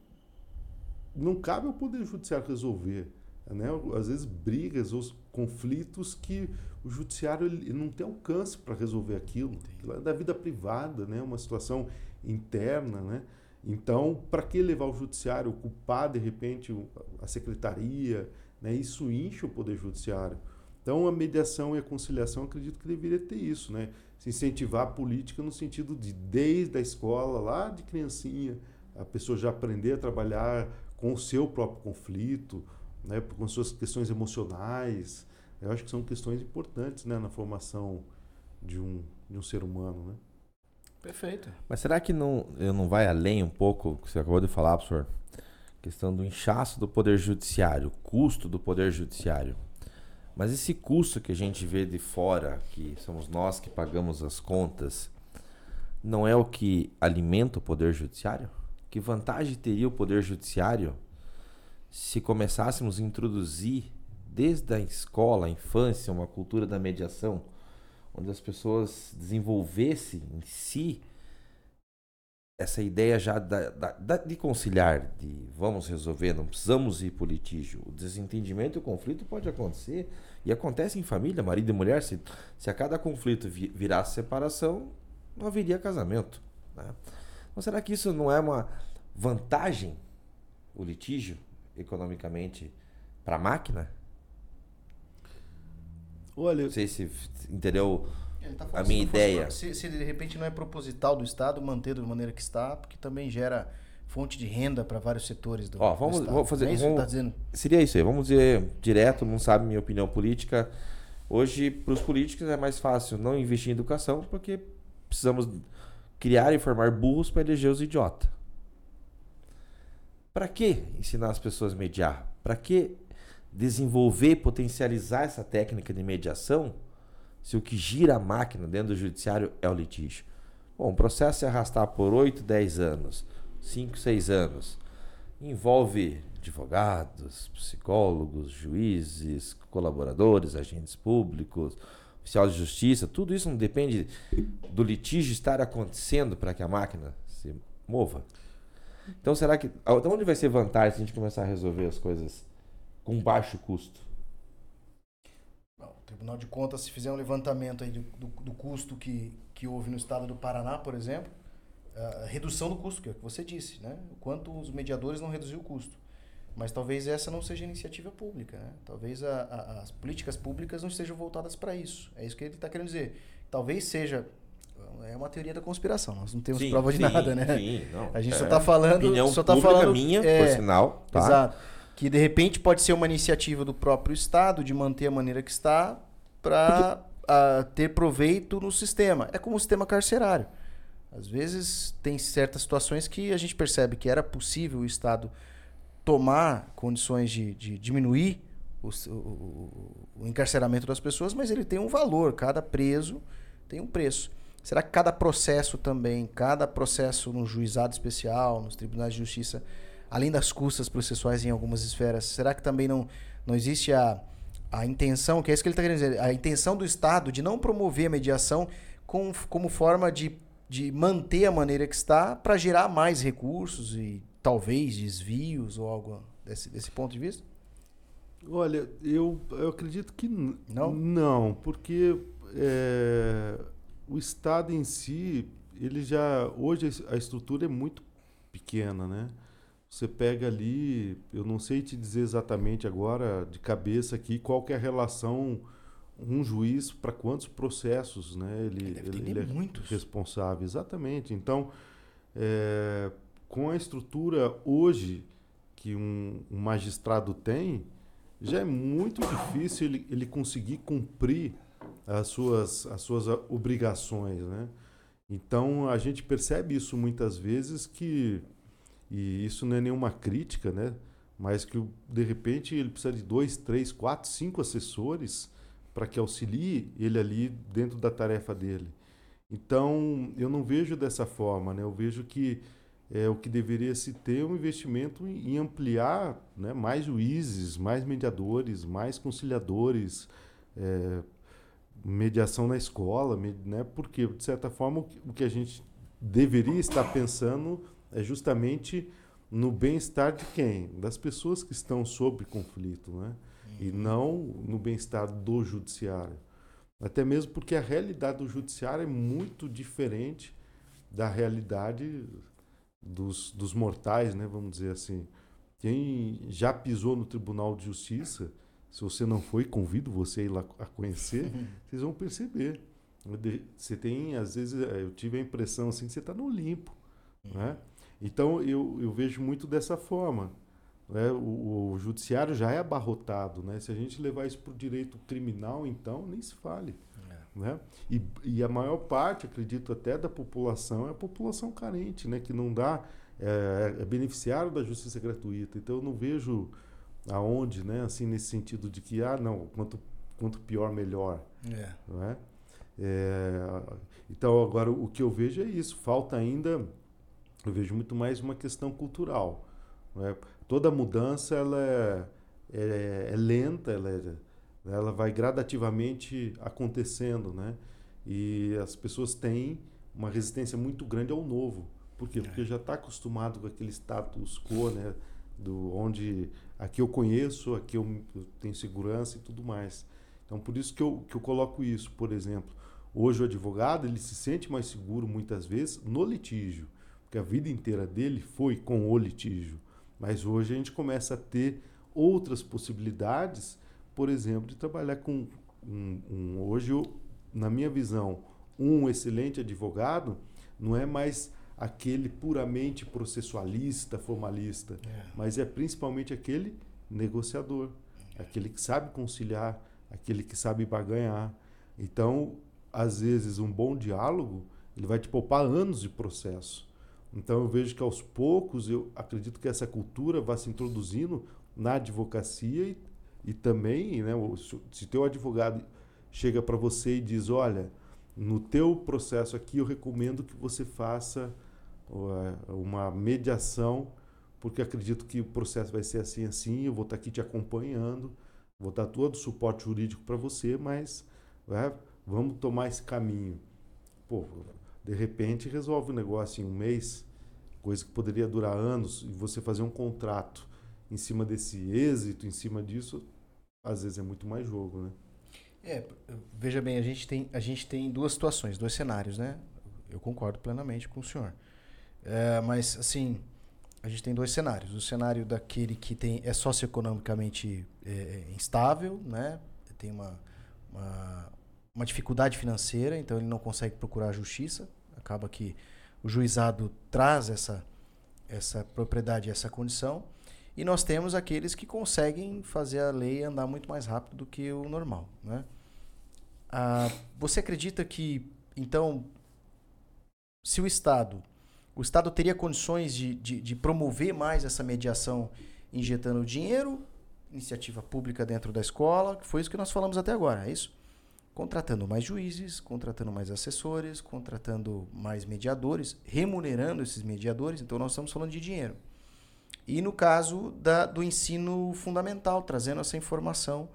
não cabe ao Poder Judiciário resolver. Né? Às vezes, brigas ou conflitos que o Judiciário ele não tem alcance para resolver aquilo. Aquilo é da vida privada, né? uma situação interna. Né? Então, para que levar o Judiciário, ocupar, de repente, a Secretaria? Né? Isso incha o Poder Judiciário. Então, a mediação e a conciliação, acredito que deveria ter isso, né? Se incentivar a política no sentido de, desde a escola, lá de criancinha, a pessoa já aprender a trabalhar com o seu próprio conflito, né? com suas questões emocionais. Eu acho que são questões importantes né? na formação de um, de um ser humano, né? Perfeito. Mas será que não, eu não vai além um pouco que você acabou de falar, professor? Questão do inchaço do poder judiciário, custo do poder judiciário. Mas esse custo que a gente vê de fora, que somos nós que pagamos as contas, não é o que alimenta o poder judiciário? Que vantagem teria o poder judiciário se começássemos a introduzir desde a escola, a infância, uma cultura da mediação, onde as pessoas desenvolvessem em si essa ideia já da, da, de conciliar, de vamos resolver, não precisamos ir para o litígio. O desentendimento e o conflito pode acontecer e acontece em família, marido e mulher. Se, se a cada conflito virasse separação, não haveria casamento. Né? Então, será que isso não é uma vantagem, o litígio, economicamente, para a máquina? Olha, não sei se entendeu tá a minha ideia. se, se, de repente não é proposital do Estado manter da maneira que está, porque também gera fonte de renda para vários setores do, Ó, vamos, do vamos fazer. É isso vamos, que tá dizendo? Seria isso aí. Vamos dizer direto, não sabe minha opinião política. Hoje, para os políticos é mais fácil não investir em educação, porque precisamos criar e formar burros para eleger os idiotas. Para que ensinar as pessoas a mediar? Para que desenvolver potencializar essa técnica de mediação se o que gira a máquina dentro do judiciário é o litígio? Bom, o processo se arrastar por 8, 10 anos, 5, 6 anos, envolve advogados, psicólogos, juízes, colaboradores, agentes públicos, oficial de justiça, tudo isso não depende do litígio estar acontecendo para que a máquina se mova. Então será que. Então onde vai ser vantagem se a gente começar a resolver as coisas com baixo custo? Bom, o Tribunal de Contas, se fizer um levantamento aí do, do, do custo que, que houve no estado do Paraná, por exemplo, a redução do custo, que é o que você disse, né? O quanto os mediadores não reduziram o custo. Mas talvez essa não seja iniciativa pública, né? Talvez a, a, as políticas públicas não estejam voltadas para isso. É isso que ele está querendo dizer. Talvez seja é uma teoria da conspiração. Nós não temos sim, prova de sim, nada, né? Sim, não, a gente é, só está falando, opinião só tá falando minha, é, por sinal, tá? Exato. Que de repente pode ser uma iniciativa do próprio Estado de manter a maneira que está para ter proveito no sistema. É como o sistema carcerário. Às vezes tem certas situações que a gente percebe que era possível o Estado tomar condições de, de diminuir o, o, o encarceramento das pessoas, mas ele tem um valor. Cada preso tem um preço. Será que cada processo também, cada processo no juizado especial, nos tribunais de justiça, além das custas processuais em algumas esferas, será que também não, não existe a, a intenção, que é isso que ele está querendo dizer, a intenção do Estado de não promover a mediação com, como forma de, de manter a maneira que está para gerar mais recursos e talvez desvios ou algo desse, desse ponto de vista? Olha, eu, eu acredito que não. Não, porque é, o Estado em si, ele já. Hoje a estrutura é muito pequena, né? Você pega ali, eu não sei te dizer exatamente agora, de cabeça aqui, qual que é a relação um juiz para quantos processos né, ele, ele, ele é muitos. responsável. Exatamente. Então, é, com a estrutura hoje que um, um, magistrado tem, já é muito difícil ele, ele conseguir cumprir as suas, as suas obrigações, né? Então a gente percebe isso muitas vezes que e isso não é nenhuma crítica, né? Mas que de repente ele precisa de dois, três, quatro, cinco assessores para que auxilie ele ali dentro da tarefa dele. Então eu não vejo dessa forma, né? Eu vejo que é o que deveria se ter um investimento em ampliar, né? Mais juízes, mais mediadores, mais conciliadores. É, mediação na escola, né? Porque de certa forma o que a gente deveria estar pensando é justamente no bem-estar de quem? Das pessoas que estão sob conflito, né? E uhum. não no bem-estar do judiciário. Até mesmo porque a realidade do judiciário é muito diferente da realidade dos, dos mortais, né? Vamos dizer assim. Quem já pisou no Tribunal de Justiça se você não foi, convido você a ir lá a conhecer, vocês vão perceber. Você tem, às vezes, eh, eu tive a impressão assim que você está no Olimpo. Uhum. Né? Então, eu, eu vejo muito dessa forma. Né? O, o, judiciário já é abarrotado. Né? Se a gente levar isso para o direito criminal, então, nem se fale. É. Né? E, e a maior parte, acredito até, da população é a população carente, né? que não dá, é, é beneficiário da justiça gratuita. Então, eu não vejo aonde, né? Assim, nesse sentido de que, ah, não, quanto, quanto pior, melhor. É. Não é? é? Então, agora, o que eu vejo é isso. Falta ainda, eu vejo muito mais uma questão cultural. É? Toda mudança, ela é, é, é lenta, ela, é, ela vai gradativamente acontecendo, né? E as pessoas têm uma resistência muito grande ao novo. Por quê? Porque já está acostumado com aquele status quo, né? Do onde aqui eu conheço, aqui eu, tenho segurança e tudo mais. Então, por isso que eu, que eu coloco isso. Por exemplo, hoje o advogado ele se sente mais seguro muitas vezes no litígio, porque a vida inteira dele foi com o litígio. Mas hoje a gente começa a ter outras possibilidades, por exemplo, de trabalhar com um, um hoje eu, na minha visão, um excelente advogado não é mais aquele puramente processualista, formalista, é. mas é principalmente aquele negociador, é. aquele que sabe conciliar, aquele que sabe barganhar. Então, às vezes, um bom diálogo ele vai te poupar anos de processo. Então, eu vejo que aos poucos, eu acredito que essa cultura vai se introduzindo na advocacia e, e também, né, se teu advogado chega para você e diz, olha, no teu processo aqui eu recomendo que você faça uma mediação, porque acredito que o processo vai ser assim assim, eu vou estar aqui te acompanhando, vou dar todo o suporte jurídico para você, mas né, vamos tomar esse caminho. Pô, de repente resolve o negócio em um mês, coisa que poderia durar anos, e você fazer um contrato em cima desse êxito, em cima disso, às vezes é muito mais jogo, né? É, veja bem, a gente tem, a gente tem duas situações, dois cenários, né? Eu concordo plenamente com o senhor. É, mas, assim, a gente tem dois cenários. O cenário daquele que tem, é socioeconomicamente é, é, instável, né? tem uma, uma, uma, dificuldade financeira, então ele não consegue procurar a justiça. Acaba que o juizado traz essa, essa propriedade, essa condição. E nós temos aqueles que conseguem fazer a lei andar muito mais rápido do que o normal. Né? Ah, você acredita que, então, se o Estado o Estado teria condições de, de, de promover mais essa mediação injetando dinheiro, iniciativa pública dentro da escola, que foi isso que nós falamos até agora, é isso? Contratando mais juízes, contratando mais assessores, contratando mais mediadores, remunerando esses mediadores, então nós estamos falando de dinheiro. E no caso da, do ensino fundamental, trazendo essa informação,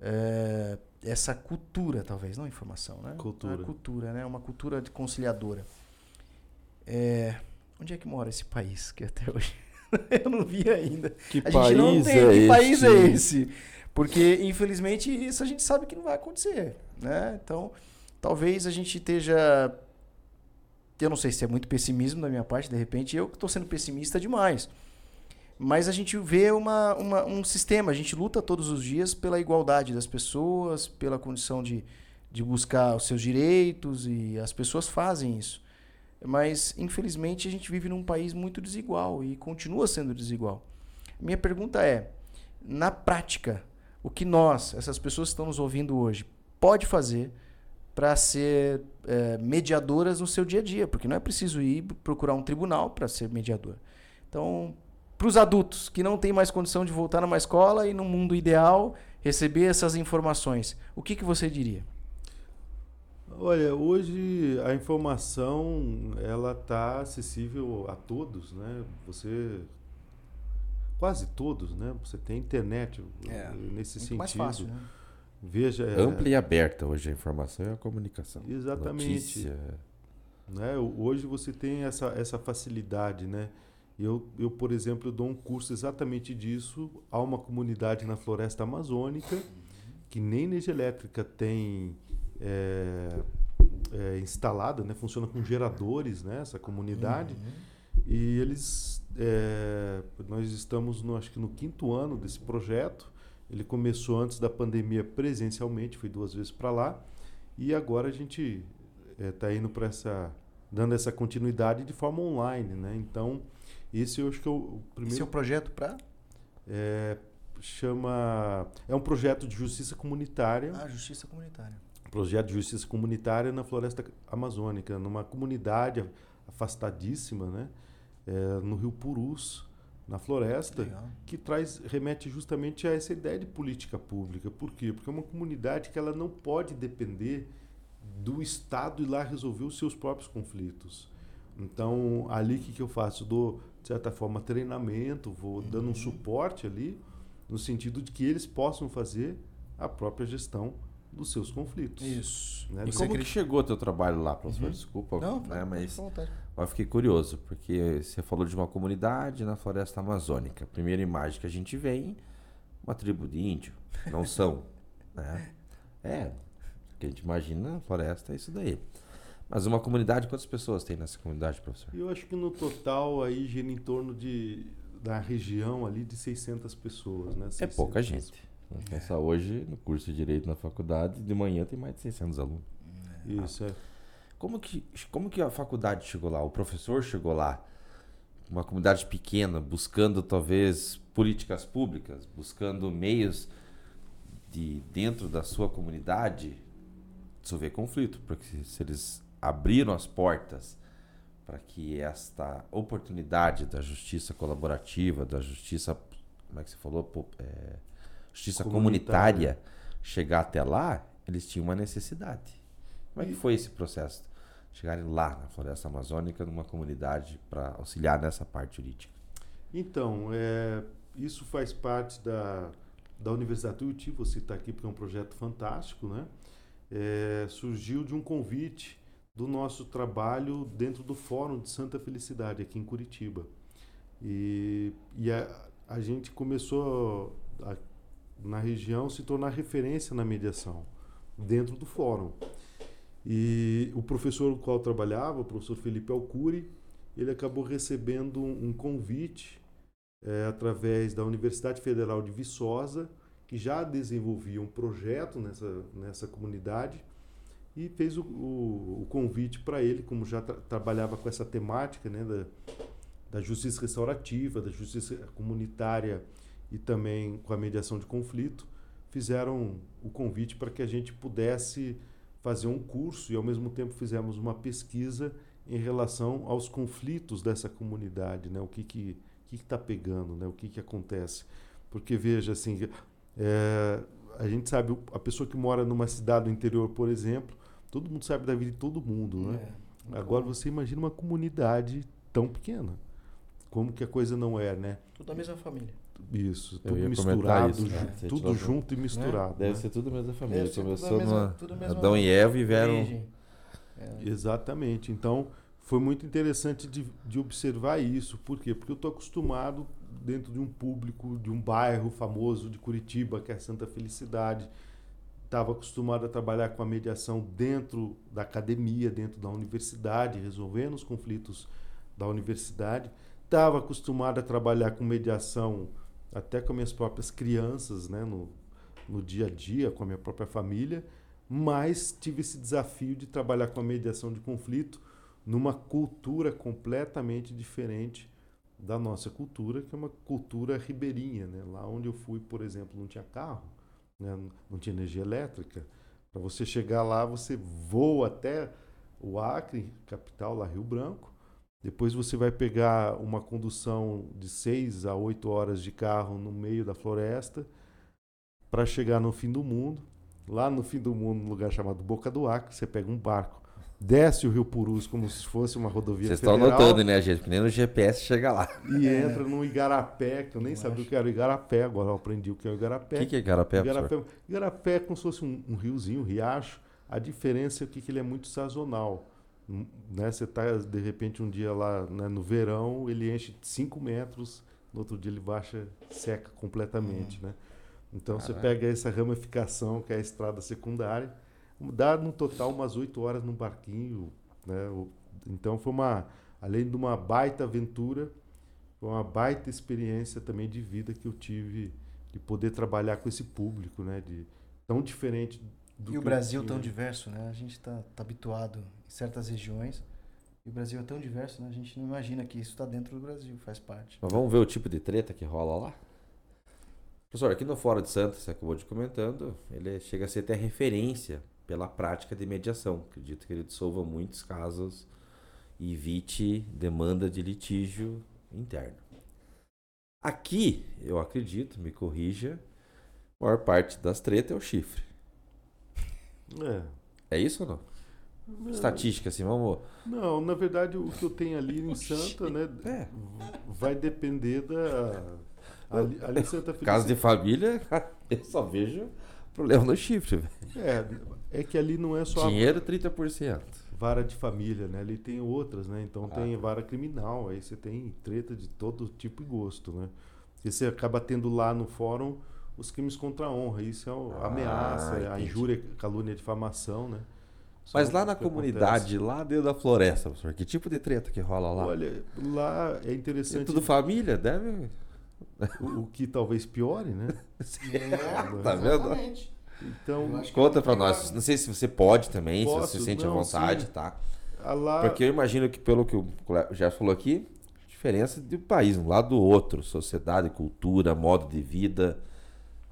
é, essa cultura, talvez, não informação, né? Cultura. cultura, né? Uma cultura conciliadora. É, onde é que mora esse país que até hoje eu não vi ainda? Que a país não tem, é que esse? país é esse? Porque infelizmente isso a gente sabe que não vai acontecer, né? Então, talvez a gente esteja eu não sei se é muito pessimismo da minha parte, de repente eu estou sendo pessimista demais. Mas a gente vê uma, uma, um sistema, a gente luta todos os dias pela igualdade das pessoas, pela condição de, de buscar os seus direitos, e as pessoas fazem isso. Mas, infelizmente, a gente vive num país muito desigual e continua sendo desigual. Minha pergunta é: na prática, o que nós, essas pessoas que estão nos ouvindo hoje, pode fazer para ser é, mediadoras no seu dia a dia? Porque não é preciso ir procurar um tribunal para ser mediador. Então, para os adultos que não têm mais condição de voltar numa escola e no mundo ideal receber essas informações, o que, que você diria? Olha, hoje a informação ela está acessível a todos, né? Você quase todos, né? Você tem internet é, nesse sentido. Mais fácil, né? Veja, é ampla é... e aberta hoje a informação e a comunicação. Exatamente. Notícia. Né? Hoje você tem essa, essa facilidade, né? Eu, eu, por exemplo, dou um curso exatamente disso a uma comunidade na floresta amazônica que nem energia elétrica tem é, é, instalada, né? funciona com geradores, né? essa comunidade. Uhum. E eles, é, nós estamos, no, acho que no quinto ano desse projeto. Ele começou antes da pandemia presencialmente, fui duas vezes para lá. E agora a gente está é, indo para essa, dando essa continuidade de forma online, né? Então, esse eu acho que é o primeiro. Esse é o projeto para? É, chama. É um projeto de justiça comunitária. Ah, justiça comunitária projeto de justiça comunitária na floresta amazônica, numa comunidade afastadíssima, né? É, no Rio Purus, na floresta, Legal. que traz remete justamente a essa ideia de política pública. Por quê? Porque é uma comunidade que ela não pode depender do Estado ir lá resolver os seus próprios conflitos. Então, ali o que, que eu faço? Eu dou, de certa forma, treinamento, vou uhum. dando um suporte ali, no sentido de que eles possam fazer a própria gestão dos seus conflitos. Isso. Né? E como que chegou o teu trabalho lá, professor? Uhum. Desculpa, Não, né? mas Mas eu fiquei curioso, porque você falou de uma comunidade na floresta amazônica. A primeira imagem que a gente vem, uma tribo de índio. Não são, né? É, o que a gente imagina na floresta é isso daí. Mas uma comunidade, quantas pessoas tem nessa comunidade, professor? Eu acho que no total aí gira em torno de da região ali de 600 pessoas, né? 600 É pouca gente. Vamos pensar hoje no curso de Direito na faculdade, de manhã tem mais de 600 alunos. Isso, é. Como que, como que a faculdade chegou lá? O professor chegou lá? Uma comunidade pequena, buscando talvez políticas públicas, buscando meios de dentro da sua comunidade resolver conflito, porque se eles abriram as portas para que esta oportunidade da justiça colaborativa, da justiça, como é que você falou, é, justiça Comunitária. comunitária chegar até lá, eles tinham uma necessidade. Como é que foi esse processo? Chegarem lá na floresta amazônica, numa comunidade, para auxiliar nessa parte jurídica. Então, é, isso faz parte da, da Universidade Tuiuti, vou citar aqui porque é um projeto fantástico, né? É, surgiu de um convite do nosso trabalho dentro do Fórum de Santa Felicidade, aqui em Curitiba. E, e a, a gente começou a, na região se tornar referência na mediação, dentro do fórum. E o professor com o qual eu trabalhava, o professor Felipe Alcuri, ele acabou recebendo um, convite eh, através da Universidade Federal de Viçosa, que já desenvolvia um projeto nessa, nessa comunidade, e fez o, o, o convite para ele, como já tra trabalhava com essa temática né, da, da justiça restaurativa, da justiça comunitária e também com a mediação de conflito, fizeram o convite para que a gente pudesse fazer um curso e ao mesmo tempo fizemos uma pesquisa em relação aos conflitos dessa comunidade, né? O que que que está pegando, né? O que que acontece? Porque veja assim, é, a gente sabe a pessoa que mora numa cidade do interior, por exemplo, todo mundo sabe da vida de todo mundo, né? É, Agora você imagina uma comunidade tão pequena, como que a coisa não é, né? Tudo da mesma família. Isso, Eu tudo misturado, isso, ju- né? Tudo junto e misturado. Deve né? ser tudo a mesma família. Deve ser tudo Começou a mesma- numa Adão e Eva e vieram. É. Exatamente. Então, foi muito interessante de, de observar isso. Por quê? Porque eu estou acostumado dentro de um público, de um bairro famoso de Curitiba, que é Santa Felicidade. Estava acostumado a trabalhar com a mediação dentro da academia, dentro da universidade, resolvendo os conflitos da universidade. Estava acostumado a trabalhar com mediação até com minhas próprias crianças, né, no, no dia a dia, com a minha própria família mas tive esse desafio de trabalhar com a mediação de conflito numa cultura completamente diferente da nossa cultura, que é uma cultura ribeirinha. Né? Lá onde eu fui, por exemplo, não tinha carro, né? não tinha energia elétrica. Para você chegar lá, você voa até o Acre, capital, lá Rio Branco. Depois você vai pegar uma condução de seis a oito horas de carro no meio da floresta para chegar no fim do mundo. Lá no fim do mundo, num lugar chamado Boca do Acre, você pega um barco, desce o Rio Purus como se fosse uma rodovia Vocês estão federal notando, né, gente? Porque nem no GPS chega lá. e É. entra no Igarapé, que eu nem Eu sabia o acho. que era o Igarapé, agora eu aprendi o que é o O Igarapé. que, que é Garapé, Igarapé, professor? Igarapé é como se fosse um, um riozinho, um riacho. A diferença é que, que ele é muito sazonal. Né? Você está, de repente, um dia lá né, no verão, ele enche 5 metros, no outro dia ele baixa, seca completamente. Né? Então você pega essa ramificação, que é a estrada secundária, dá no total umas 8 horas num barquinho. Né? Então foi uma, além de uma baita aventura, foi uma baita experiência também de vida que eu tive de poder trabalhar com esse público, né? De, tão diferente do E o Brasil tão diverso, né? A gente está habituado em certas regiões. E o Brasil é tão diverso, né? A gente não imagina que isso está dentro do Brasil, faz parte. Mas vamos ver o tipo de treta que rola lá? Professor, aqui no Fórum de Santos, você acabou de comentando, ele chega a ser até referência pela prática de mediação. Acredito que ele dissolva muitos casos e evite demanda de litígio interno. Aqui, eu acredito, me corrija, a maior parte das tretas é o chifre. É. É isso ou não? Não, Estatística, assim, vamos. Não, na verdade o que eu tenho ali em Santa, né? É. Vai depender da. Ali, ali em Santa Caso de família, eu só vejo problema no chifre. velho. É, é que ali não é só. a- Dinheiro, 30%. vara de família, né? Ali tem outras, né? Então tem vara criminal, aí você tem treta de todo tipo e gosto, né? E você acaba tendo lá no fórum os crimes contra a honra, isso é a ameaça, a injúria, calúnia, difamação, né? Mas São lá na comunidade, lá dentro da floresta, professor, que tipo de treta que rola lá? acontece. Olha, lá é é interessante tudo família? Deve. o, o que talvez piore, né? É, Tá vendo? exatamente. Então, Eu acho que Conta é pra melhor. nós. Não sei se você pode também, se Posso, você sente à não, vontade, sim. tá? a lá Porque eu imagino que, pelo que o Gerson falou aqui, diferença de um país, um lado do outro, sociedade, cultura, modo de vida.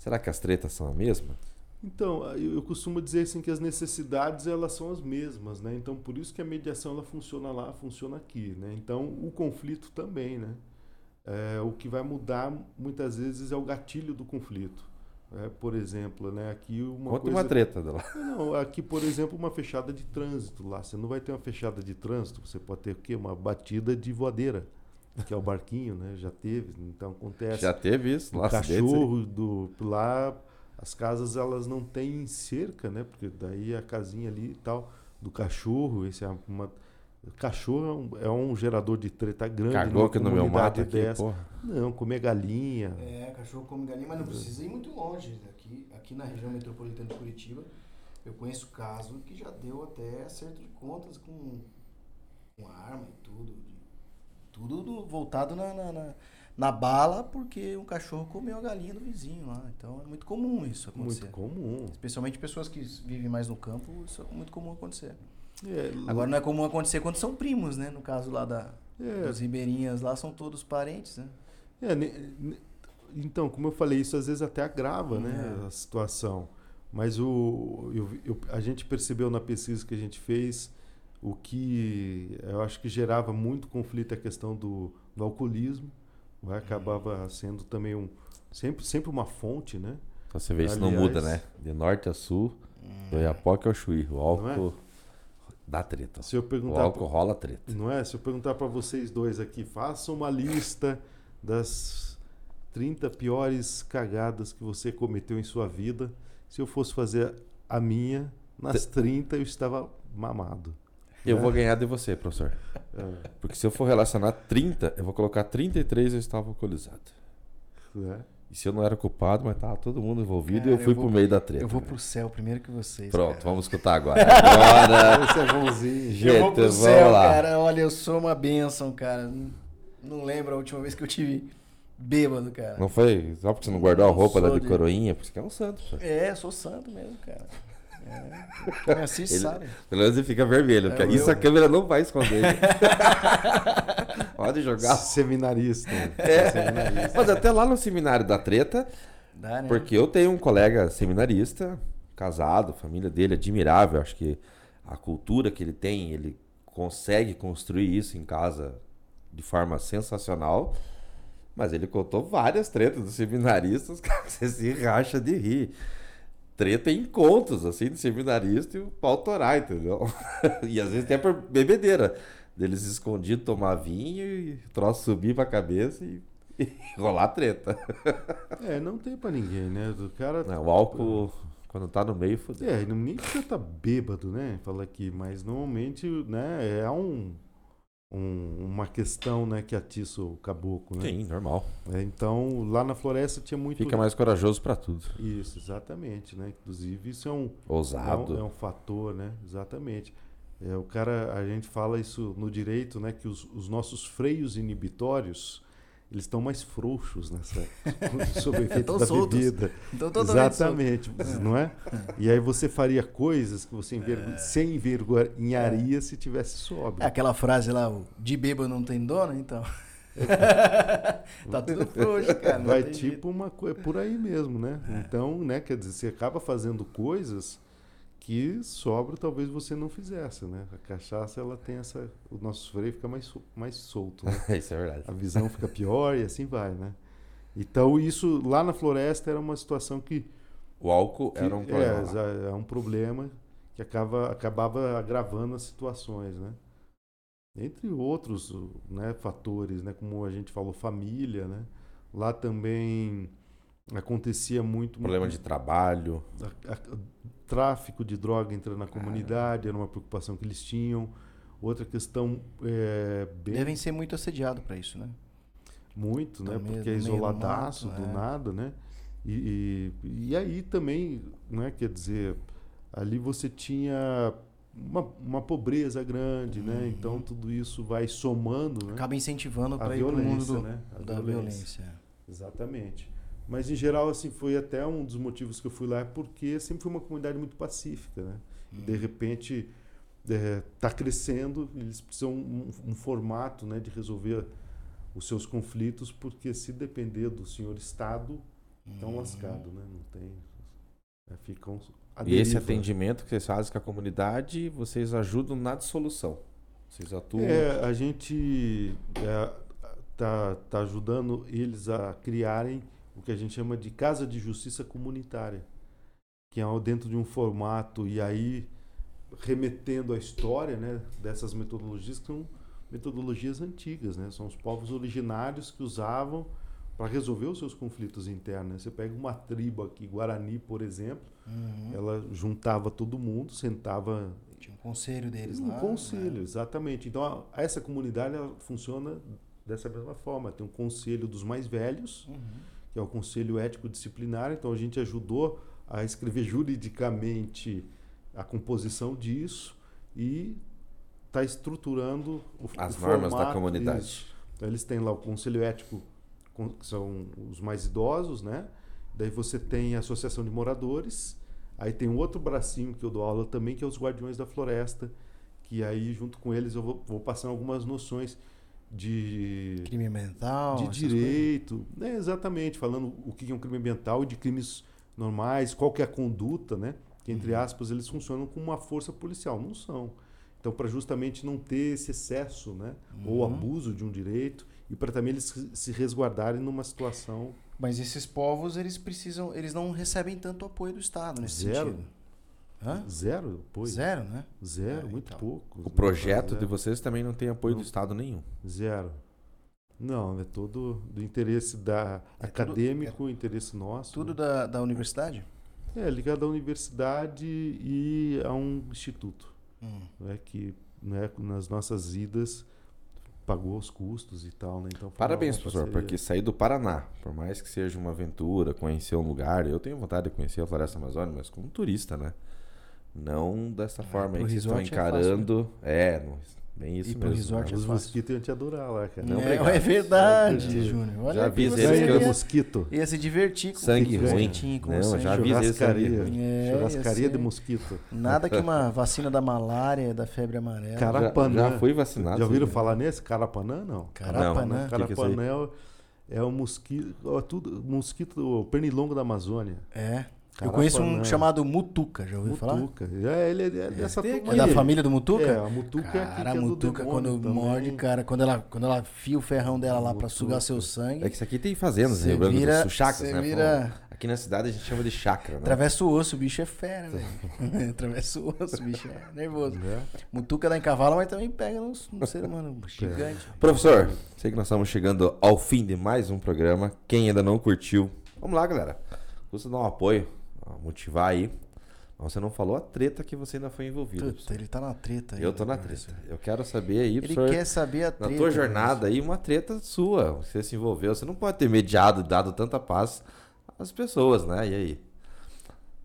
Será que as tretas são a mesma? Então, eu eu costumo dizer assim que as necessidades elas são as mesmas, né? Então, por isso que a mediação ela funciona lá, funciona aqui, né? Então, o conflito também, né? É, o que vai mudar muitas vezes é o gatilho do conflito. É, por exemplo, né? Aqui uma Conta coisa uma treta dela. não, aqui, por exemplo, uma fechada de trânsito lá. Você não vai ter uma fechada de trânsito, você pode ter o quê? Uma batida de voadeira, que é o barquinho, né? Já teve, então acontece. Já teve isso o lá? cachorro do lá as casas elas não têm cerca né porque daí a casinha ali e tal do cachorro esse é uma cachorro é um, é um gerador de treta grande Cagou aqui no meu mato aqui, dessa. porra. não comer galinha É, cachorro come galinha, mas não precisa ir muito longe. Aqui, aqui na região metropolitana de Curitiba, eu conheço caso que já deu até acerto de contas com, com arma e tudo. Tudo do- voltado na, na, na- na bala, porque um cachorro comeu a galinha do vizinho lá. Então é muito comum isso acontecer. muito comum Especialmente pessoas que vivem mais no campo, isso é muito comum acontecer. é, Agora não é comum acontecer quando são primos, né? No caso lá da, é, dos ribeirinhas lá, são todos parentes, né? É, ne- ne- então, como eu falei, isso às vezes até agrava né, É. a situação. Mas o, eu- eu- a gente percebeu na pesquisa que a gente fez o que eu acho que gerava muito conflito é a questão do, do alcoolismo. Vai, acabava sendo também um sempre, sempre uma fonte, né? Então você vê, isso não Aliás- muda, né? De norte a sul, do Iapoque ao Chuí. O álcool dá treta. Se eu O perguntar álcool rola treta. Não é? Se eu perguntar para vocês dois aqui, façam uma lista das 30 piores cagadas que você cometeu em sua vida. Se eu fosse fazer a minha, nas 30 eu estava mamado. Eu É. vou ganhar de você, professor. É, Porque se eu for relacionar 30, eu vou colocar 33 eu estava alcoolizado. né? E se eu não era culpado, mas tava todo mundo envolvido Cara, e eu fui eu pro meio da treta. Eu vou né? pro céu primeiro que vocês. Pronto, cara. vamos escutar agora. Agora. Esse é bonzinho. Gente, Eu vou pro céu, lá. cara. Olha, eu sou uma bênção, cara. Não- Não lembro a última vez que eu tive bêbado, cara. Não foi só porque você não guardou a roupa lá sou de de- coroinha, porque você é um santo. pô. É, sou santo mesmo, cara. É, assiste Ele- sabe. Pelo menos ele fica vermelho, porque É, isso eu- a câmera não vai esconder. Pode jogar. Seminarista. É. Seminarista. Mas até lá no seminário da treta, Dá, né? porque eu tenho um colega seminarista, casado, família dele admirável, acho que a cultura que ele tem, ele consegue construir isso em casa de forma sensacional. Mas ele contou várias tretas dos seminaristas, cara, você se racha de rir. Treta em contos, assim, do seminarista e o pau torar, entendeu? E às vezes até por bebedeira. Deles escondidos tomar vinho e o troço subir pra cabeça e, e rolar treta. É, não tem pra ninguém, né? O cara. Não, o álcool, quando tá no meio, fodeu. É, não nem precisa estar bêbado, né? Fala aqui, mas normalmente, né, é um, um- uma questão, né, que atiça o caboclo, né? Sim, normal. É, então, lá na floresta tinha muito Fica mais corajoso pra tudo. isso, exatamente, né? Inclusive, isso é um, é Ousado. um, é um fator, né? Exatamente. É, o cara, a gente fala isso no direito, né? Que os, os nossos freios inibitórios, eles estão mais frouxos nessa, sob efeito da soltos. bebida. Totalmente Exatamente, não é? E aí você faria coisas que você envergo... se envergonharia se tivesse sóbrio. É aquela frase lá, o de bêbado não tem dono, então. tá tudo frouxo, cara. Vai tipo uma coisa por aí mesmo, né? Então, né, quer dizer, você acaba fazendo coisas que sóbrio talvez você não fizesse, né? A cachaça ela tem essa, o nosso freio fica mais mais solto, né? Isso é verdade. A visão fica pior e assim vai, né? Então isso lá na floresta era uma situação que O álcool que- era um é, problema. exa- é um problema que acaba, acabava agravando as situações, né? Entre outros né, fatores, né, como a gente falou, família, né? Lá também acontecia muito Problema de trabalho. Tráfico de droga entrando na comunidade, era uma preocupação que eles tinham. Outra questão é, bem Devem ser muito assediados pra isso, né? muito, né? No meio- Porque é meio do isoladaço mato, do é. nada, né? E, e, e aí também, né? Quer dizer, ali você tinha uma, uma pobreza grande, Uhum. né? Então tudo isso vai somando, né? Acaba incentivando A pra ir pro mundo violência, do, né? A da violência. violência. Exatamente. Mas em geral, assim, foi até um dos motivos que eu fui lá, é porque sempre foi uma comunidade muito pacífica, né? E de repente está crescendo, eles precisam um, um formato, né, de resolver os seus conflitos, porque se depender do senhor Estado, estão Uhum. lascados, né? Não tem, é, ficam E esse deriva. atendimento que vocês fazem com a comunidade, vocês ajudam na dissolução. Vocês atuam. É, a gente é, tá, tá ajudando eles a criarem o que a gente chama de casa de justiça comunitária, que é dentro de um formato e aí remetendo à história, né, dessas metodologias que são metodologias antigas, né? São os povos originários que usavam para resolver os seus conflitos internos. né? Você pega uma tribo aqui, Guarani, por exemplo, Uhum. ela juntava todo mundo, sentava Tinha um conselho deles um lá. conselho, né? exatamente. Então, a- essa comunidade funciona dessa mesma forma. Tem um conselho dos mais velhos, Uhum. Que é o conselho ético disciplinar. Então, a gente ajudou a escrever juridicamente a composição disso e está estruturando o, As o normas da comunidade. Então, eles têm lá o conselho ético, que são os mais idosos, né? Daí você tem a associação de moradores. Aí tem um outro bracinho que eu dou aula também, que é os guardiões da floresta. Que aí, junto com eles, eu vou, vou passando algumas noções de, Crime ambiental. de direito. Né, exatamente, falando o que é um crime ambiental e de crimes normais, qual que é a conduta, né? Que, entre Uhum. aspas, eles funcionam como uma força policial. Não são. Então, para justamente não ter esse excesso, né? Ou Uhum. abuso de um direito e para também eles se- se resguardarem numa situação Mas esses povos, eles precisam. Eles não recebem tanto apoio do Estado nesse Zero. sentido. Hã? zero apoio. Zero, né? Zero, É, muito então. pouco. O projeto Zero. de vocês também não tem apoio Não. do Estado nenhum. Zero. Não, é todo do interesse da É tudo- acadêmico, interesse nosso. Tudo né? da, da universidade? É ligado à universidade e a um instituto, Hum. né, que né, nas nossas idas pagou os custos e tal, né? Então Parabéns, professor, parceria. porque sair do Paraná, por mais que seja uma aventura, conhecer um lugar, eu tenho vontade de conhecer a Floresta Amazônica, mas como turista, né? Não dessa forma aí pro que vocês estão resort é fácil, encarando. É, bem isso pro mesmo. resort né? os é fácil. mosquitos iam te adorar lá, cara. Não, é, é verdade, Júnior. Olha Já você eles que eu- mosquito. ia se divertir com Sangue ruim. com Não, sangue. já avisei Churrascaria. É, Churrascaria ia de mosquito. Nada que uma vacina da malária, da febre amarela. Cara- Já, Carapanã. já fui vacinado. Já ouviram sim. falar nesse? Carapanã, não. Carapanã. Não, é aí? Carapanã é o- é o mosquito, tudo, mosquito, o pernilongo da Amazônia. É. Eu conheço um chamado Mutuca, já ouviu falar? Mutuca. É, ele é, é dessa turma É da família do Mutuca? É, a Mutuca é Cara, a é do Mutuca, demônio quando também. morde, cara, quando ela, quando ela fia o ferrão dela lá pra Mutuca. sugar seu sangue, É que isso aqui tem fazendas em Rio Grande do Sul, chacras, né? vira- Aqui na cidade a gente chama de chácara, né? atravessa o osso, o bicho é fera, velho. atravessa o osso, o bicho é nervoso. É. Mutuca dá em cavalo, mas também pega no, no ser humano gigante. Professor, sei que nós estamos chegando ao fim de mais um programa. Quem ainda não curtiu, vamos lá, galera. Custa dar um apoio, motivar aí. Mas Você não falou a treta que você ainda foi envolvido. Puta, ele tá na treta aí. Eu tô na professor? treta. Eu quero saber aí, Ele professor, quer saber a na treta. tua jornada aí, uma treta sua. Você se envolveu. Você não pode ter mediado, dado tanta paz às pessoas, né? E aí?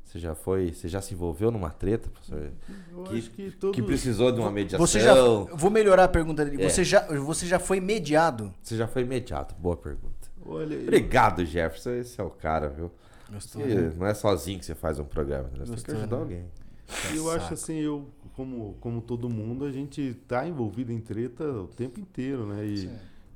Você já foi, você já se envolveu numa treta, professor? Eu Que- acho que todo... Que precisou de uma mediação? Você já, vou melhorar a pergunta dele. É. Você, já, você já foi mediado? Você já foi mediado. Boa pergunta. Olha, eu- Obrigado, Jefferson. Esse é o cara, viu? Gostou, Porque né? não é sozinho que você faz um programa. né? Você tem que ajudar né? alguém. eu Saco. acho assim, eu, como, como todo mundo, a gente tá envolvido em treta o tempo inteiro, né? E,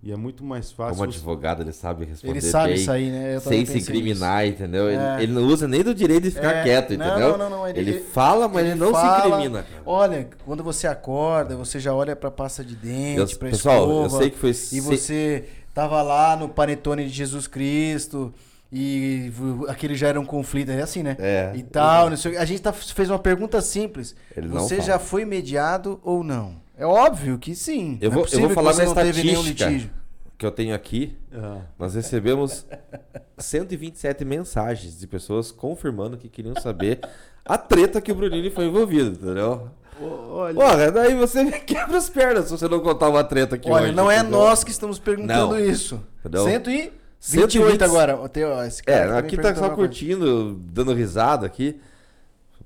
e é muito mais fácil... Como advogado, ele sabe responder Ele sabe bem, isso aí, né? Eu sem se incriminar, entendeu? Ele, É. ele não usa nem do direito de ficar É, quieto, não, entendeu? não, não, não, ele- ele, ele- fala, mas ele, não fala, se incrimina. Olha, quando você acorda, você já olha pra pasta de dente, Eu- pra pessoal, eu escova, sei que foi... E se- você tava lá no panetone de Jesus Cristo e aquele já era um conflito, é assim, né? É. E tal, não sei. A gente tá, fez uma pergunta simples. Ele não você fala. já foi mediado ou não? É óbvio que sim. Eu vou- eu possível vou falar que você na não teve nenhum estatística. litígio. que eu tenho aqui, Ah, nós recebemos 127 mensagens de pessoas confirmando que queriam saber a treta que o Brunini foi envolvido, entendeu? olha, Porra, daí você me quebra as pernas se você não contar uma treta aqui Olha, hoje. não é entendeu? nós que estamos perguntando Não. isso. Entendeu? 128 120. agora. Tem, ó, esse cara É, aqui tá só curtindo, dando risada aqui.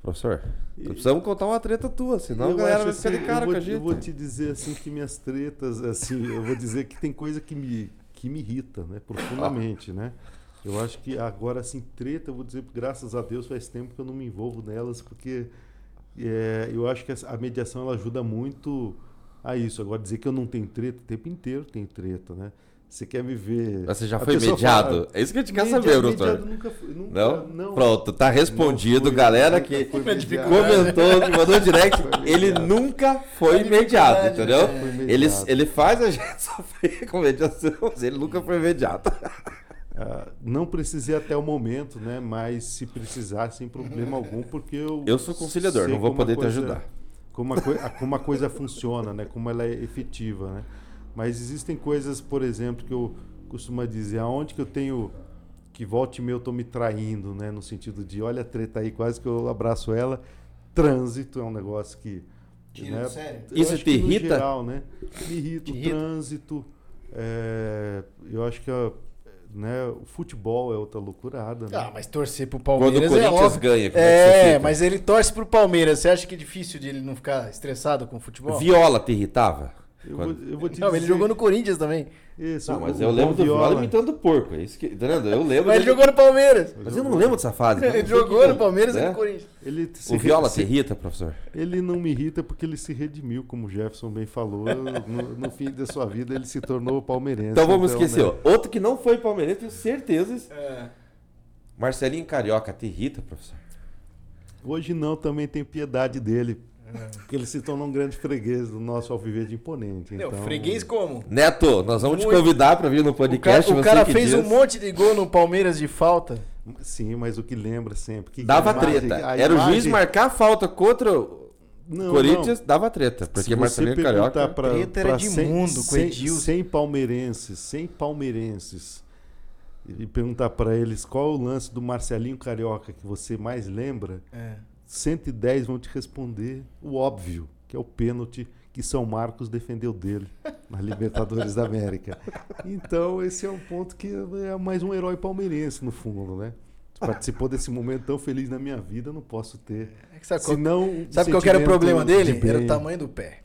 Professor, precisamos contar uma treta tua, senão a eu galera acho vai ficar de assim, cara eu vou, com a te- gente. Eu vou te dizer assim que minhas tretas, assim, eu vou dizer que tem coisa que me, que me irrita, né? Profundamente, né? Eu acho que agora, assim, treta, eu vou dizer, graças a Deus, faz tempo que eu não me envolvo nelas, porque é, eu acho que a mediação ela ajuda muito a isso. Agora, dizer que eu não tenho treta, o tempo inteiro tem treta, né? Você quer me ver. Mas você já a foi mediado? fala, é isso que a gente quer "Media- saber, mediado professor. Nunca, fui- nunca, Não? não? Pronto, tá respondido. Fui, galera que comentou, que mandou direct, ele nunca foi mediado, entendeu? né? Mediado. Ele, ele faz a gente sofrer com mediação, mas ele nunca foi mediado. Ah, não precisei até o momento, né? Mas se precisar, sem problema algum, porque eu. Eu sou conciliador, não vou poder te coisa- ajudar. Como a- como a coisa funciona, né? Como ela é efetiva, né? Mas existem coisas, por exemplo, que eu costumo dizer, aonde que eu tenho que volte meio eu tô me traindo, né? No sentido de, olha a treta aí, quase que eu abraço ela. Trânsito é um negócio que. Tira né? sério? Eu Isso te irrita? Geral, né? Me irrita o trânsito. é, eu acho que a- né, o futebol é outra loucurada. Né? Ah, mas torcer pro Quando o Palmeiras é Corinthians óbvio. ganha, como é que você É, mas ele torce pro Palmeiras. Você acha que é difícil de ele não ficar estressado com o futebol? Viola te irritava? Eu, vou, eu vou te Não, ele dizer- jogou no Corinthians também. Isso, Não, mas o- eu o lembro do Viola, imitando o porco. É isso que, tá vendo? Eu lembro Mas ele jogou no Palmeiras. Mas eu não lembro dessa fase. então Ele sei jogou no Palmeiras e né? no Corinthians. Ele se O Viola se- te irrita, professor? Ele não me irrita porque ele se redimiu, como o Jefferson bem falou. no, no fim da sua vida, ele se tornou palmeirense. Então vamos esquecer. né? ó. Outro que não foi palmeirense, tenho certeza. Marcelinho Carioca te irrita, professor? Hoje não, também tem piedade dele. É. Porque ele se tornou um grande freguês do nosso Alviverde Imponente. Meu, Então, freguês como? Neto, nós vamos te Muito. convidar para vir no O cara, podcast. o cara que fez diz. um monte de gol no Palmeiras de falta. Sim, mas o que lembra sempre. que Dava imagem- treta. Era o juiz marcar a falta contra o Não, Corinthians, não. dava treta. Porque Se você Marcelinho perguntar Carioca. pra- Treta era de cem- mundo com Edilson. 100 palmeirenses, 100 palmeirenses, e perguntar pra eles qual é o lance do Marcelinho Carioca que você mais lembra, É. 110 vão te responder o óbvio, que é o pênalti que São Marcos defendeu dele na Libertadores da América. Então, esse é um ponto que é mais um herói palmeirense, no fundo, né? Participou desse momento tão feliz na minha vida, não posso ter. É que sabe qual, Senão, um sabe qual que era o problema dele? de Era o tamanho do pé.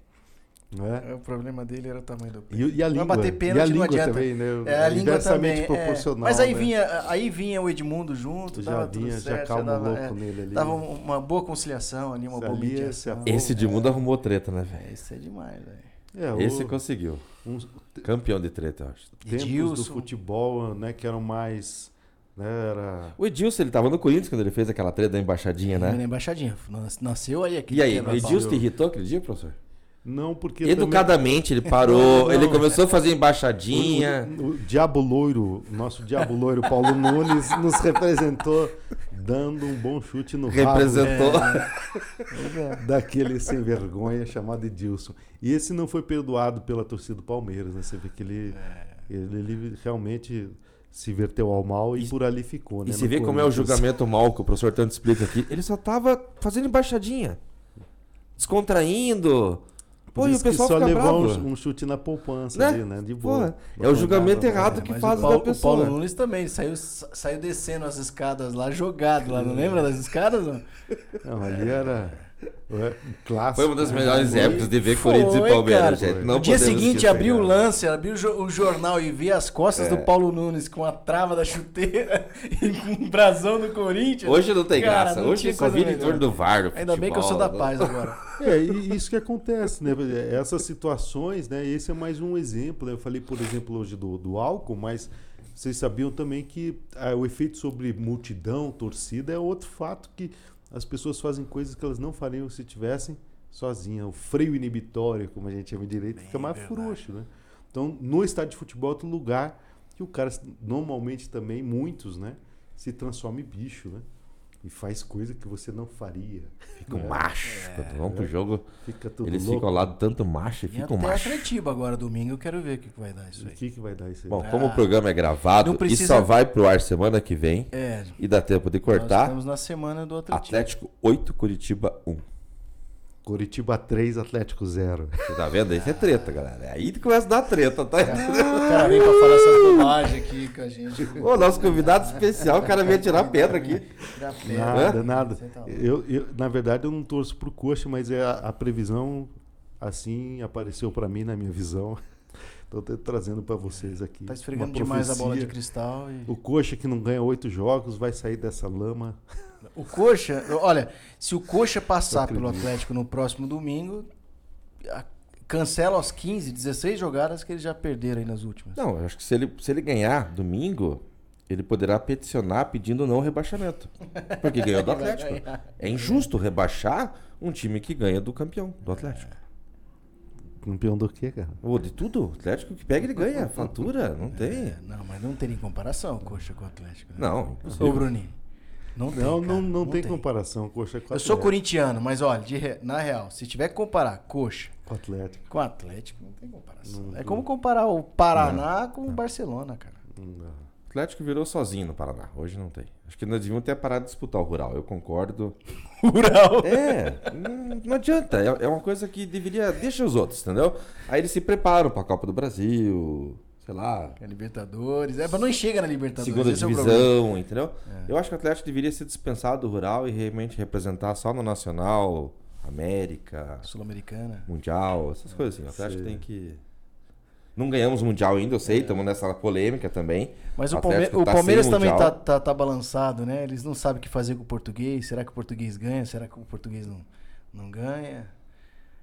Não é? O problema dele era o tamanho do pé. E, e a língua, bater e pênalti, a não língua adianta. também, né? É, a língua Inversamente também. é. proporcional. Mas aí né? vinha, aí vinha o Edmundo junto, já dava tudo vinha, já certo, calma dava, louco é, nele ali. dava uma boa conciliação ali, uma boa mediação. se Esse de mundo arrumou treta, né, velho? É, Isso é demais, velho. É, o- Esse conseguiu. uns Campeão de treta, eu acho. tempos do Edilson. futebol, né, que eram mais, né, era O Edilson, ele tava no Corinthians quando ele fez aquela treta da embaixadinha, Na né? embaixadinha. Nas- Nasceu aí aqui. E aí, o. Edilson te irritou aquele dia, professor? Não porque Educadamente, ele parou, Não, ele começou a fazer também, embaixadinha. o, o, o Diabo Loiro, nosso Diabo Loiro Paulo Nunes nos representou dando um bom chute no Representou. É. daquele sem vergonha chamado Edilson. E esse não foi perdoado pela torcida do Palmeiras, né? Você vê que ele, ele, ele realmente se verteu ao mal e, E- por ali ficou, né? E você vê como é o julgamento mal que o professor tanto explica aqui. Ele só tava fazendo embaixadinha. Descontraindo. Pô, Por e o isso que pessoal só bravo. um, um chute na poupança Né? ali, né? De Pô, boa. é o julgamento errado dava, que faz o Paulo, da pessoa. o Paulo Nunes também saiu, saiu descendo as escadas lá, jogado lá. Não lembra das escadas? Não? Não, ali era é, clássico. Foi uma das melhores Foi. épocas de ver Corinthians e Palmeiras, cara. gente. Não no dia seguinte, abriu o lance, abriu o, jo- o jornal e vi as costas É. do Paulo Nunes com a trava da chuteira e com o brasão do Corinthians. Hoje não tem Cara, graça. não Hoje só vira em torno do VAR. do Ainda bem que eu sou da futebol, paz né? agora. É, e isso que acontece, né? Essas situações, né? Esse é mais um exemplo. né? Eu falei, por exemplo, hoje do, do álcool, mas vocês sabiam também que ah, o efeito sobre multidão, torcida, é outro fato que as pessoas fazem coisas que elas não fariam se tivessem sozinhas. O freio inibitório, como a gente chama direito, fica mais verdade. frouxo, né? Então, no estádio de futebol é outro lugar que o cara, normalmente também, muitos, né? Se transforma em bicho, né? E faz coisa que você não faria. Fica um É. macho. Quando vão pro jogo, Fica tudo eles louco. ficam ao lado tanto macho e ficam até macho. Atletiba agora, domingo, eu quero ver o que, que vai dar isso O aí. que, que vai dar isso aí? Bom, Ah. como o programa é gravado Não e precisa- só vai pro ar semana que vem É, e dá tempo de nós cortar, estamos na semana do Atlético. Atlético 8, Curitiba 1. Curitiba 3, Atlético 0. Você tá vendo? Isso é treta, galera. É aí que começa a dar treta, tá? O cara vem pra falar essa bobagem aqui com a gente. Ô, nosso convidado especial, o cara veio tirar pedra aqui. Nada, nada. Tá. Eu, eu, na verdade, eu não torço pro Coxa, mas é a, a previsão assim apareceu para mim na minha visão. Estou trazendo para vocês aqui. Tá esfregando demais a bola de cristal. E... O Coxa que não ganha oito jogos vai sair dessa lama. O Coxa, olha, se o Coxa passar pelo. Atlético no próximo domingo, a- cancela as 15, 16 jogadas que eles já perderam aí nas últimas. Não, eu acho que se ele, se ele ganhar domingo, ele poderá peticionar pedindo não rebaixamento. Porque ganhou do Atlético. É injusto rebaixar um time que ganha do campeão, do Atlético. Campeão do quê, cara? Ô, de tudo, o Atlético que pega, ele ganha. Fatura, não tem. É, não, mas não tem nem comparação o Coxa com o Atlético. né? Não, Ô, impossível. Bruninho. Não tem. Não, cara, não, não, tem, comparação. Coxa com Eu sou corintiano, mas olha, re- na real, se tiver que comparar Coxa Com Atlético. com o Atlético, não tem comparação. Não é tem. como comparar o Paraná com o Barcelona, cara. Não. O Atlético virou sozinho no Paraná. Hoje não tem. Acho que nós devíamos ter parado de disputar o Rural. Eu concordo. Rural. É, não, não adianta. É, é uma coisa que deveria. Deixa os outros, entendeu? Aí eles se preparam pra Copa do Brasil, sei lá, É Libertadores. É, mas não chega na Libertadores. segunda esse é o divisão, entendeu? Eu acho que o Atlético deveria ser dispensado do Rural e realmente representar só no Nacional, América, Sul-Americana. Mundial, essas coisas assim. O Atlético Sim. tem que. Não ganhamos Mundial ainda, eu sei, estamos nessa polêmica também. Mas o, O Palme- Atlético o tá Palmeiras também tá, Mundial. tá, tá balançado, né? Eles não sabem o que fazer com o português. Será que o português ganha? Será que o português não, não ganha?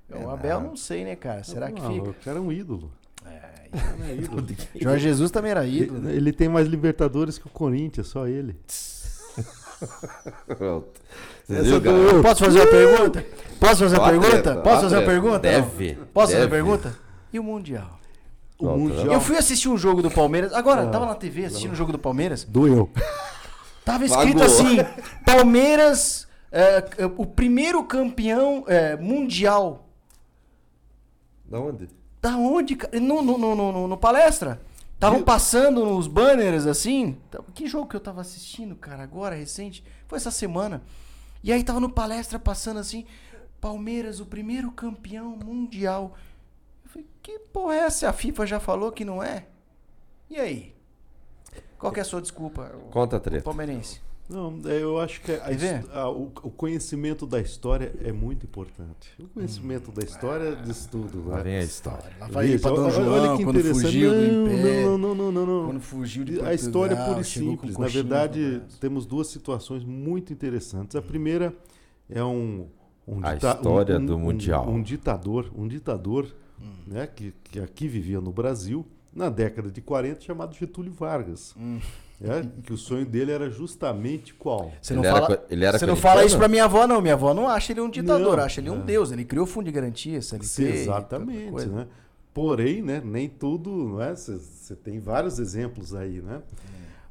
É o Abel não sei, né, cara? Será que Não, fica? O cara é um ídolo. É, O é ídolo. Jorge Jesus também era ídolo. né? ele, ele tem mais Libertadores que o Corinthians, só ele. Pronto. Do-? Posso fazer uma pergunta? Posso fazer uma pergunta? treta, Posso fazer uma pergunta? Deve, Posso fazer uma pergunta? E o Mundial? O Mundial Eu fui assistir um jogo do Palmeiras. Agora, Não, tava na TV assistindo um jogo do Palmeiras. doeu. Tava escrito Pagou. assim: Palmeiras, é, é, o primeiro campeão é, mundial. Da onde? Da onde, cara? No, no, no, no, no palestra. Estavam passando nos banners assim. Tá- Que jogo que eu tava assistindo, cara, agora, recente? Foi essa semana. E aí tava no palestra passando assim: Palmeiras, o primeiro campeão mundial. Eu falei: Que porra é essa? A FIFA já falou que não é? E aí? Qual que é a sua desculpa, Conta treta. palmeirense? Não, é, eu acho que a a- o, o conhecimento da história é muito importante. O conhecimento da história diz tudo. Lá né? vem a história. Lá vai Isso, Dom olha- João, olha que quando interessante. fugiu do Não, Império. Não, não, não, não, não. Quando fugiu de A história é Portugal, pura e simples. Na verdade, braço. temos duas situações muito interessantes. A primeira é um, um A dita- história um- do um- Mundial. Um, ditador, um ditador, Hum. né, que, que aqui vivia no Brasil na década de 40, chamado Getúlio Vargas. Hum. Né, que o sonho dele era justamente qual? Você não, Ele era fala, co- ele era você não fala isso pra minha avó, não. Minha avó não acha ele um ditador, Não, acha ele um é. deus. Ele criou o fundo de garantia, CLT. Exatamente, né? Porém, né, nem tudo, Você tem vários exemplos aí, né?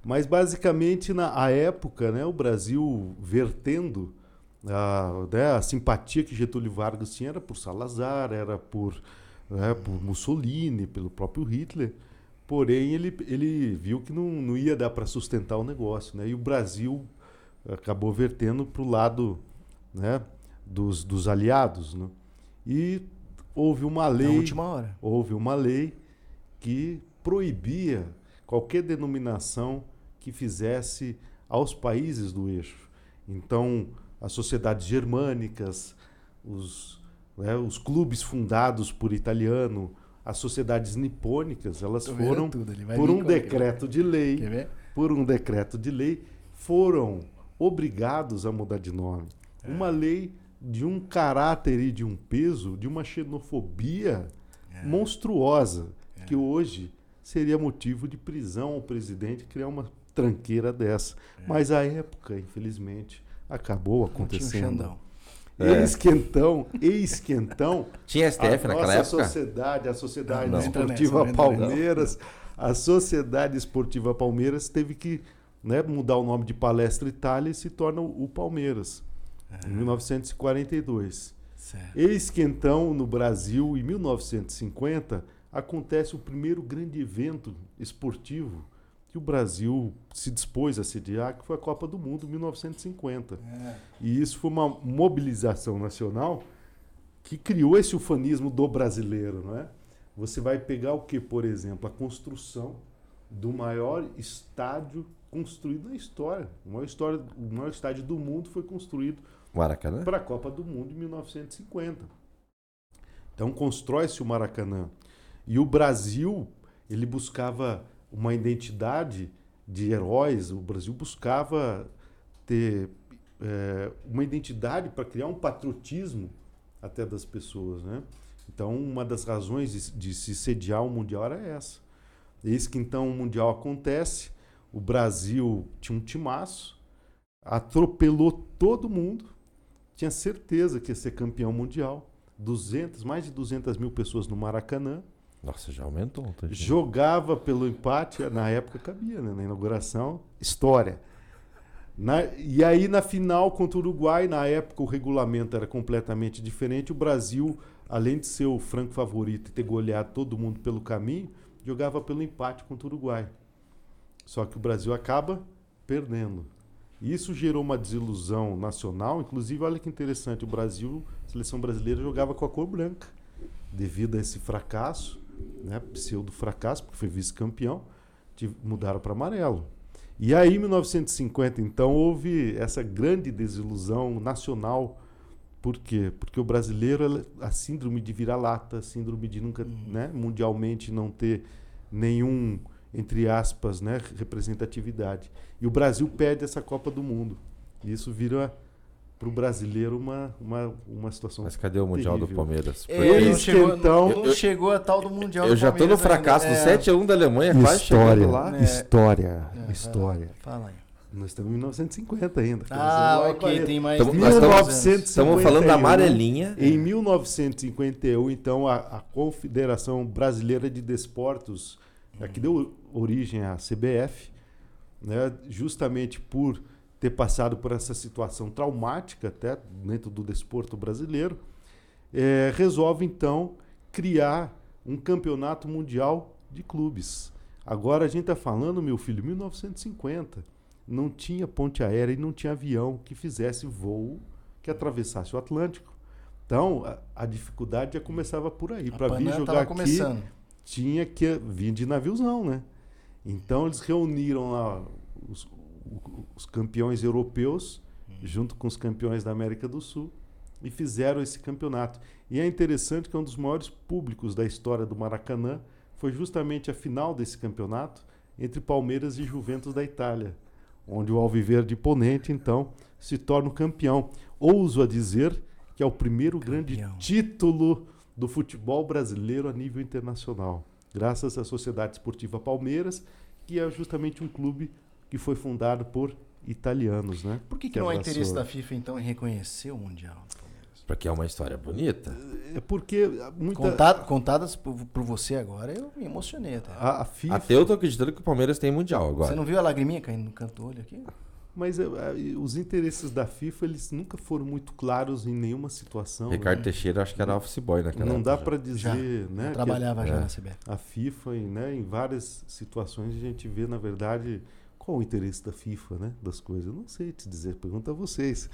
Mas basicamente na a época, né, o Brasil vertendo a, né, a simpatia que Getúlio Vargas tinha era por Salazar, era por, né, por Mussolini, pelo próprio Hitler. Porém, ele, ele viu que não, não ia dar para sustentar o negócio, né? E o Brasil acabou vertendo para o lado né, dos, dos aliados, né? E houve uma Na lei última hora. houve uma lei que proibia qualquer denominação que fizesse aos países do eixo. Então, as sociedades germânicas, os, né, os clubes fundados por italiano, as sociedades nipônicas, elas Tô foram, por um decreto de lei, por um decreto de lei, foram obrigados a mudar de nome. É. Uma lei de um caráter e de um peso, de uma xenofobia É. monstruosa, que hoje seria motivo de prisão ao presidente criar uma tranqueira dessa. Mas a época, infelizmente, acabou É. Não tinha um acontecendo. É. Eis que então, eis que então, Tinha a STF naquela nossa época? sociedade, a Sociedade Não, Esportiva não. Palmeiras, a Sociedade Esportiva Palmeiras teve que né, mudar o nome de Palestra Itália e se torna o Palmeiras, em 1942. Certo. Eis que então, no Brasil, em 1950, acontece o primeiro grande evento esportivo que o Brasil se dispôs a sediar, que foi a Copa do Mundo, em 1950. É. E isso foi uma mobilização nacional que criou esse ufanismo do brasileiro, não é? Você vai pegar o que, por exemplo, a construção do maior estádio construído na história. O maior, história, o maior estádio do mundo foi construído Maracanã? para a Copa do Mundo em 1950. Então constrói-se o Maracanã. E o Brasil, ele buscava uma identidade de heróis, o Brasil buscava ter eh, uma identidade para criar um patriotismo até das pessoas, né? Então, uma das razões de, de se sediar o Mundial era essa. Eis que então o Mundial acontece, o Brasil tinha um timaço, atropelou todo mundo, tinha certeza que ia ser campeão mundial, 200, mais de 200 mil pessoas no Maracanã, Nossa, já aumentou. um tantinho. jogava pelo empate, na época cabia, né? na inauguração, história. Na- e aí na final contra o Uruguai, na época o regulamento era completamente diferente, o Brasil, além de ser o franco favorito e ter goleado todo mundo pelo caminho, jogava pelo empate contra o Uruguai. Só que o Brasil acaba perdendo. Isso gerou uma desilusão nacional, inclusive olha que interessante, o Brasil, a seleção brasileira jogava com a cor branca, devido a esse fracasso, né, pseudo fracasso, porque foi vice-campeão, mudaram para amarelo. E aí, em 1950, então, houve essa grande desilusão nacional. Por quê? Porque o brasileiro, a síndrome de vira-lata, a síndrome de nunca, né, mundialmente não ter nenhum, entre aspas, né, representatividade. E o Brasil perde essa Copa do Mundo. E isso vira para o brasileiro uma, uma, uma situação. Mas cadê o Mundial do. Palmeiras? É, Porque não chegou, então- não Eu- chegou a tal do Mundial eu do já tô no Palmeiras ainda. fracasso do É. 7x1 da Alemanha, quase História, chegando lá. É. história, É, história. Fala aí. Nós estamos em 1950 ainda. Ah, ok, 40. tem mais Tamo- 30 nós estamos- anos. 1900 Estamos falando da 51. amarelinha. Em 1951, então, a, a Confederação Brasileira de Desportos, a que deu origem à CBF, né, justamente por ter passado por essa situação traumática até dentro do desporto brasileiro, eh, resolve então criar um campeonato mundial de clubes. Agora a gente está falando, meu filho, 1950. Não tinha ponte aérea e não tinha avião que fizesse voo que atravessasse o Atlântico. Então, a, a dificuldade já começava por aí. Para vir jogar aqui, começando. tinha que vir de naviozão, né? Então eles reuniram lá os, os campeões europeus junto com os campeões da América do Sul e fizeram esse campeonato. E é interessante que um dos maiores públicos da história do Maracanã foi justamente a final desse campeonato entre Palmeiras e Juventus da Itália, onde o Alviverde Ponente então se torna o campeão. Ouso a dizer que é o primeiro grande Campeão. título do futebol brasileiro a nível internacional, graças à Sociedade Esportiva Palmeiras, que é justamente um clube que foi fundado por italianos, né? Por que, que Que não há interesse da FIFA, então, em reconhecer o Mundial do Palmeiras? Porque é uma história bonita. É porque muita Contado- contadas por, por você agora, eu me emocionei até. a, a FIFA, Até eu tô acreditando que o Palmeiras tem Mundial Você agora. não viu a lagriminha caindo no canto do olho aqui? mas é, é, os interesses da FIFA eles nunca foram muito claros em nenhuma situação. Ricardo né? Teixeira, acho que era office boy naquela Não dá época para Já, dizer, né? eu que trabalhava já é. na CBF. a FIFA, e, né, em várias situações a gente vê, na verdade, qual o interesse da FIFA, né, das coisas. Eu não sei te dizer, pergunta a vocês.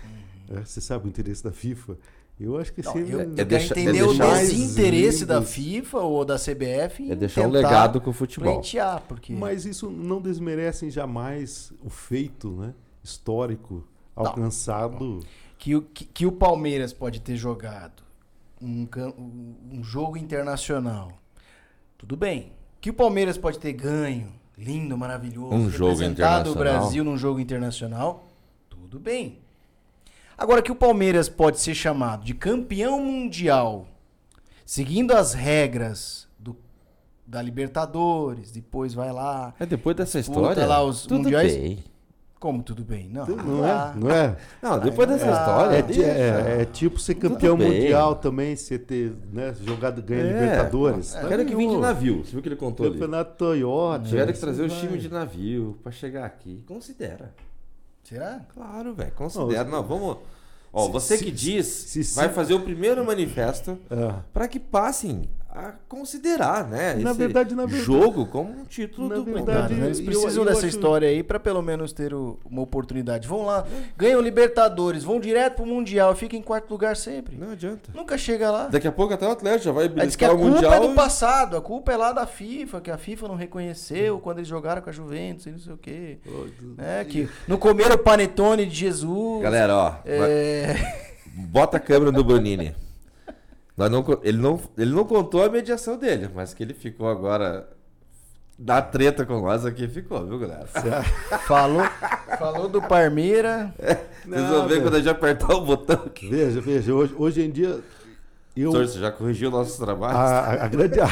É, você sabe o interesse da FIFA? Eu acho que Não, sempre eu, é eu quero deixa- é entender o deixar- desinteresse da. FIFA ou da CBF É deixar um legado com o futebol. porque Mas isso não desmerece jamais o feito né, histórico alcançado. que, o- que, que o Palmeiras pode ter jogado um, um jogo internacional, tudo bem. Que o Palmeiras pode ter ganho, lindo, maravilhoso, Um jogo representado o internacional. Brasil num jogo internacional, tudo bem. Agora que o Palmeiras pode ser chamado de campeão mundial, seguindo as regras do, da Libertadores, depois vai lá, É depois dessa história. lá os mundiais. bem. Como tudo bem? Não, Não é? Não é? Não, depois dessa Ah, história. É, é- é tipo ser campeão mundial também, você ter né, jogado ganha É. Libertadores. O cara que vem de navio. Você viu que ele contou ali? Campeonato Toyota. Tiveram que trazer os vai. times de navio pra chegar aqui. Considera. Será? Claro, velho. Considera. Não, vamos. Ó, Se- você se- que diz, se- vai se- fazer o primeiro manifesto Ah. para que passem a considerar, né? Na esse verdade, na verdade- jogo como um título na do verdade, né? Eles eu- precisam eu dessa acho- história aí pra pelo menos ter o- uma oportunidade. Vão lá, ganham Libertadores, vão direto pro Mundial, fica em quarto lugar sempre. Não adianta. Nunca chega lá. Daqui a pouco até o Atlético já vai Aí diz que beliscar a o culpa Mundial. é do passado, a culpa é lá da FIFA, que a FIFA não reconheceu quando eles jogaram com a Juventus e não sei o quê. É, que não comeram o panetone de Jesus. Galera, ó. é... Bota a câmera no Bonini. Não, ele, não, ele não contou a mediação dele, mas que ele ficou agora da treta com nós aqui ficou, viu, galera? falou, falou do Parmeira. Vocês vão ver quando a gente apertar o botão aqui. Veja, veja, hoje, hoje em dia. Eu, Senhor, você já corrigiu nossos trabalhos? a, a- a grande, a,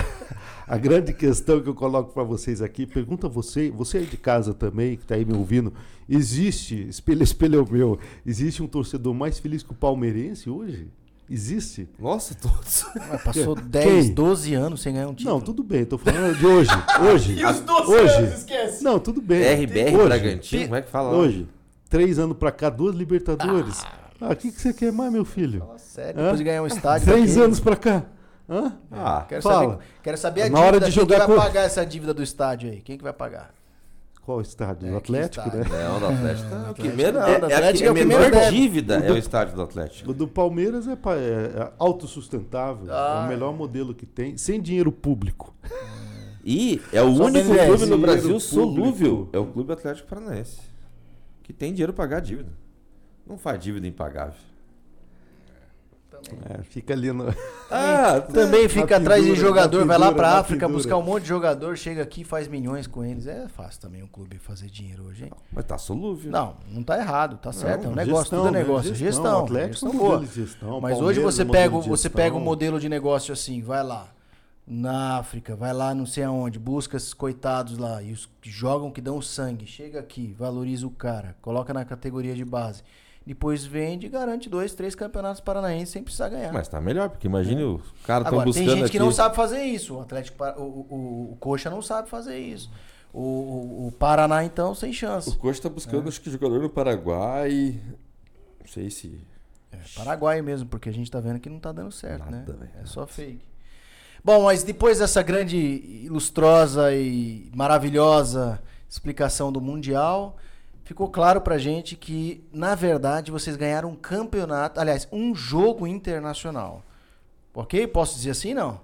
a grande questão que eu coloco para vocês aqui, pergunta a você, você aí de casa também, que está aí me ouvindo, existe, espelho, espelho é meu, existe um torcedor mais feliz que o palmeirense hoje? Existe? Nossa, todos. Mas passou 10, Quem? 12 anos sem ganhar um título. Não, tudo bem, tô falando de hoje. Hoje. E os 12 hoje. anos, esquece. Não, tudo bem. RBR hoje, Bragantino, como é que fala? Hoje. Três anos pra cá, duas Libertadores. Ah, o que, que você quer mais, meu filho? Fala sério, Hã? depois de ganhar um estádio. Três anos pra cá. Hã? Ah, Quero Fala. saber, quero saber a Na hora dívida. de Quem jogar que vai com- pagar essa dívida do estádio aí? Quem que vai pagar? Qual estádio? É, o que Atlético, estádio? né? não, do Atlético. tá- o que Atlético menos, é, do é a, Atlético que- é a o que menor deve. dívida é o estádio do Atlético. O do Palmeiras é, é- é autossustentável. Ah. É o melhor modelo que tem, sem dinheiro público. E é o Só único clube no Brasil público. solúvel. É o Clube Atlético Paranaense. Que tem dinheiro pra pagar a dívida. Não faz dívida impagável. É, fica ali no. Ah, Também fica atrás de pendura, jogador, na vai lá pra África pendura. buscar um monte de jogador, chega aqui e faz milhões com eles. É fácil também um clube fazer dinheiro hoje, hein? Mas tá solúvel. Não, não tá errado, tá certo. é um Não, negócio, gestão, tudo é né? negócio. Gestão, Gestão. Atlético gestão é boa. modelo de gestão, Mas hoje você pega, de você gestão. pega um modelo de negócio assim, vai lá na África, vai lá não sei aonde, busca esses coitados lá e os que jogam, que dão sangue, chega aqui, valoriza o cara, coloca na categoria de base. Depois vende e garante dois, três campeonatos paranaenses sem precisar ganhar. Mas tá melhor, porque imagine os caras estão buscando tem gente aqui. que não sabe fazer isso. O Atlético, o, o, o Coxa não sabe fazer isso. O, o, o Paraná, então, sem O chance. Coxa tá buscando, acho que jogador no Paraguai. Não sei se. É, Paraguai mesmo, porque a gente tá vendo que não tá dando certo, Nada, né? É só fake. Bom, mas depois dessa grande, ilustrosa e maravilhosa explicação do Mundial, ficou claro pra gente que, na verdade, vocês ganharam um campeonato, aliás, um jogo internacional. Ok? Posso dizer assim, não?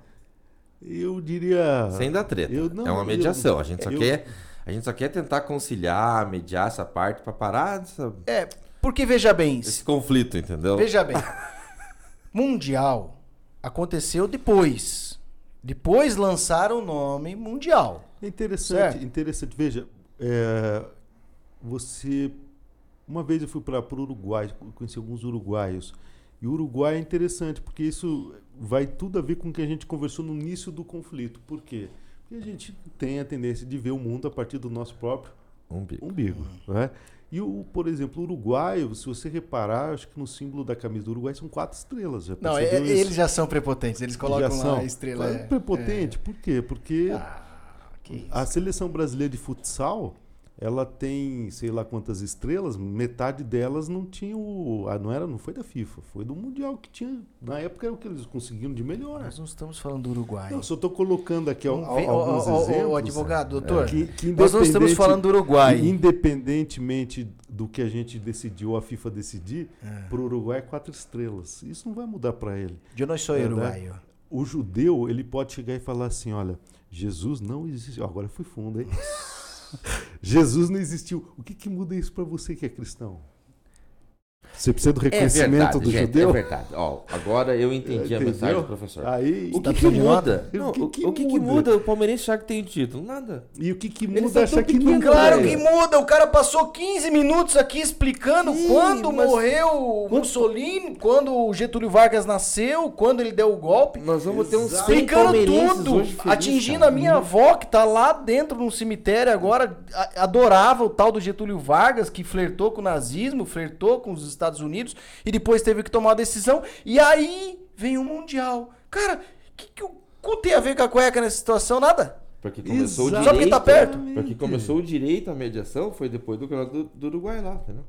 Eu diria. Sem dar treta. eu não- é uma eu- mediação. a, gente só eu- quer, a gente só quer tentar conciliar, mediar essa parte pra parar dessa- É, porque veja bem, esse conflito, entendeu? Veja bem. mundial aconteceu depois. Depois lançaram o nome Mundial. É interessante, Certo. interessante. Veja, é, você. Uma vez eu fui para o Uruguai, conheci alguns uruguaios. E o Uruguai é interessante, porque isso vai tudo a ver com o que a gente conversou no início do conflito. Por quê? Porque a gente tem a tendência de ver o mundo a partir do nosso próprio Um bico. umbigo. Né? E, o, por exemplo, o uruguaio, se você reparar, acho que no símbolo da camisa do Uruguai são quatro estrelas. Já Não, é- eles já são prepotentes. Eles colocam lá são. a estrela. É- prepotente, por quê? Porque é. Ah, a seleção brasileira de futsal, ela tem, sei lá quantas estrelas, metade delas não tinha o, ah, não era, não foi da FIFA, foi do mundial que tinha, na época era o que eles conseguiram de melhor. Nós não estamos falando do Uruguai. Eu só estou colocando aqui Não alguns ó, ó, exemplos. advogado, doutor. que- que nós não estamos falando do Uruguai. Independentemente do que a gente decidiu, a FIFA decidir, É. para o Uruguai é quatro estrelas. Isso não vai mudar para ele. Eu não sou É, né? uruguaio. O judeu, ele pode chegar e falar assim, olha, Jesus não existiu. Agora eu fui fundo, hein? Jesus não existiu. O que, que muda isso para você que é cristão? Você precisa do É reconhecimento verdade, do gente, judeu? é verdade. Ó, agora eu entendi a Entendeu? mensagem do professor. Aí, O Tá que, que de muda? Não, O que que o que, que muda? muda o palmeirense achar que tem título? Nada. e o que, que muda achar tão que nunca Claro que muda, o cara passou 15 minutos aqui explicando Sim, quando morreu o Mussolini, quando o Getúlio Vargas nasceu, quando ele deu o golpe. Nós vamos ter uns 100 Explicando tudo, felizes, atingindo cara. a minha avó que tá lá dentro no cemitério agora, a- adorava o tal do Getúlio Vargas, que flertou com o nazismo, flertou com os Estados Unidos e depois teve que tomar uma decisão. E aí vem o Mundial. Cara, o que, que o cu tem a ver com a cueca nessa situação? Nada. Porque começou o direito. Só porque tá perto? Porque começou o direito à mediação foi depois do campeonato do, do Uruguai lá, entendeu?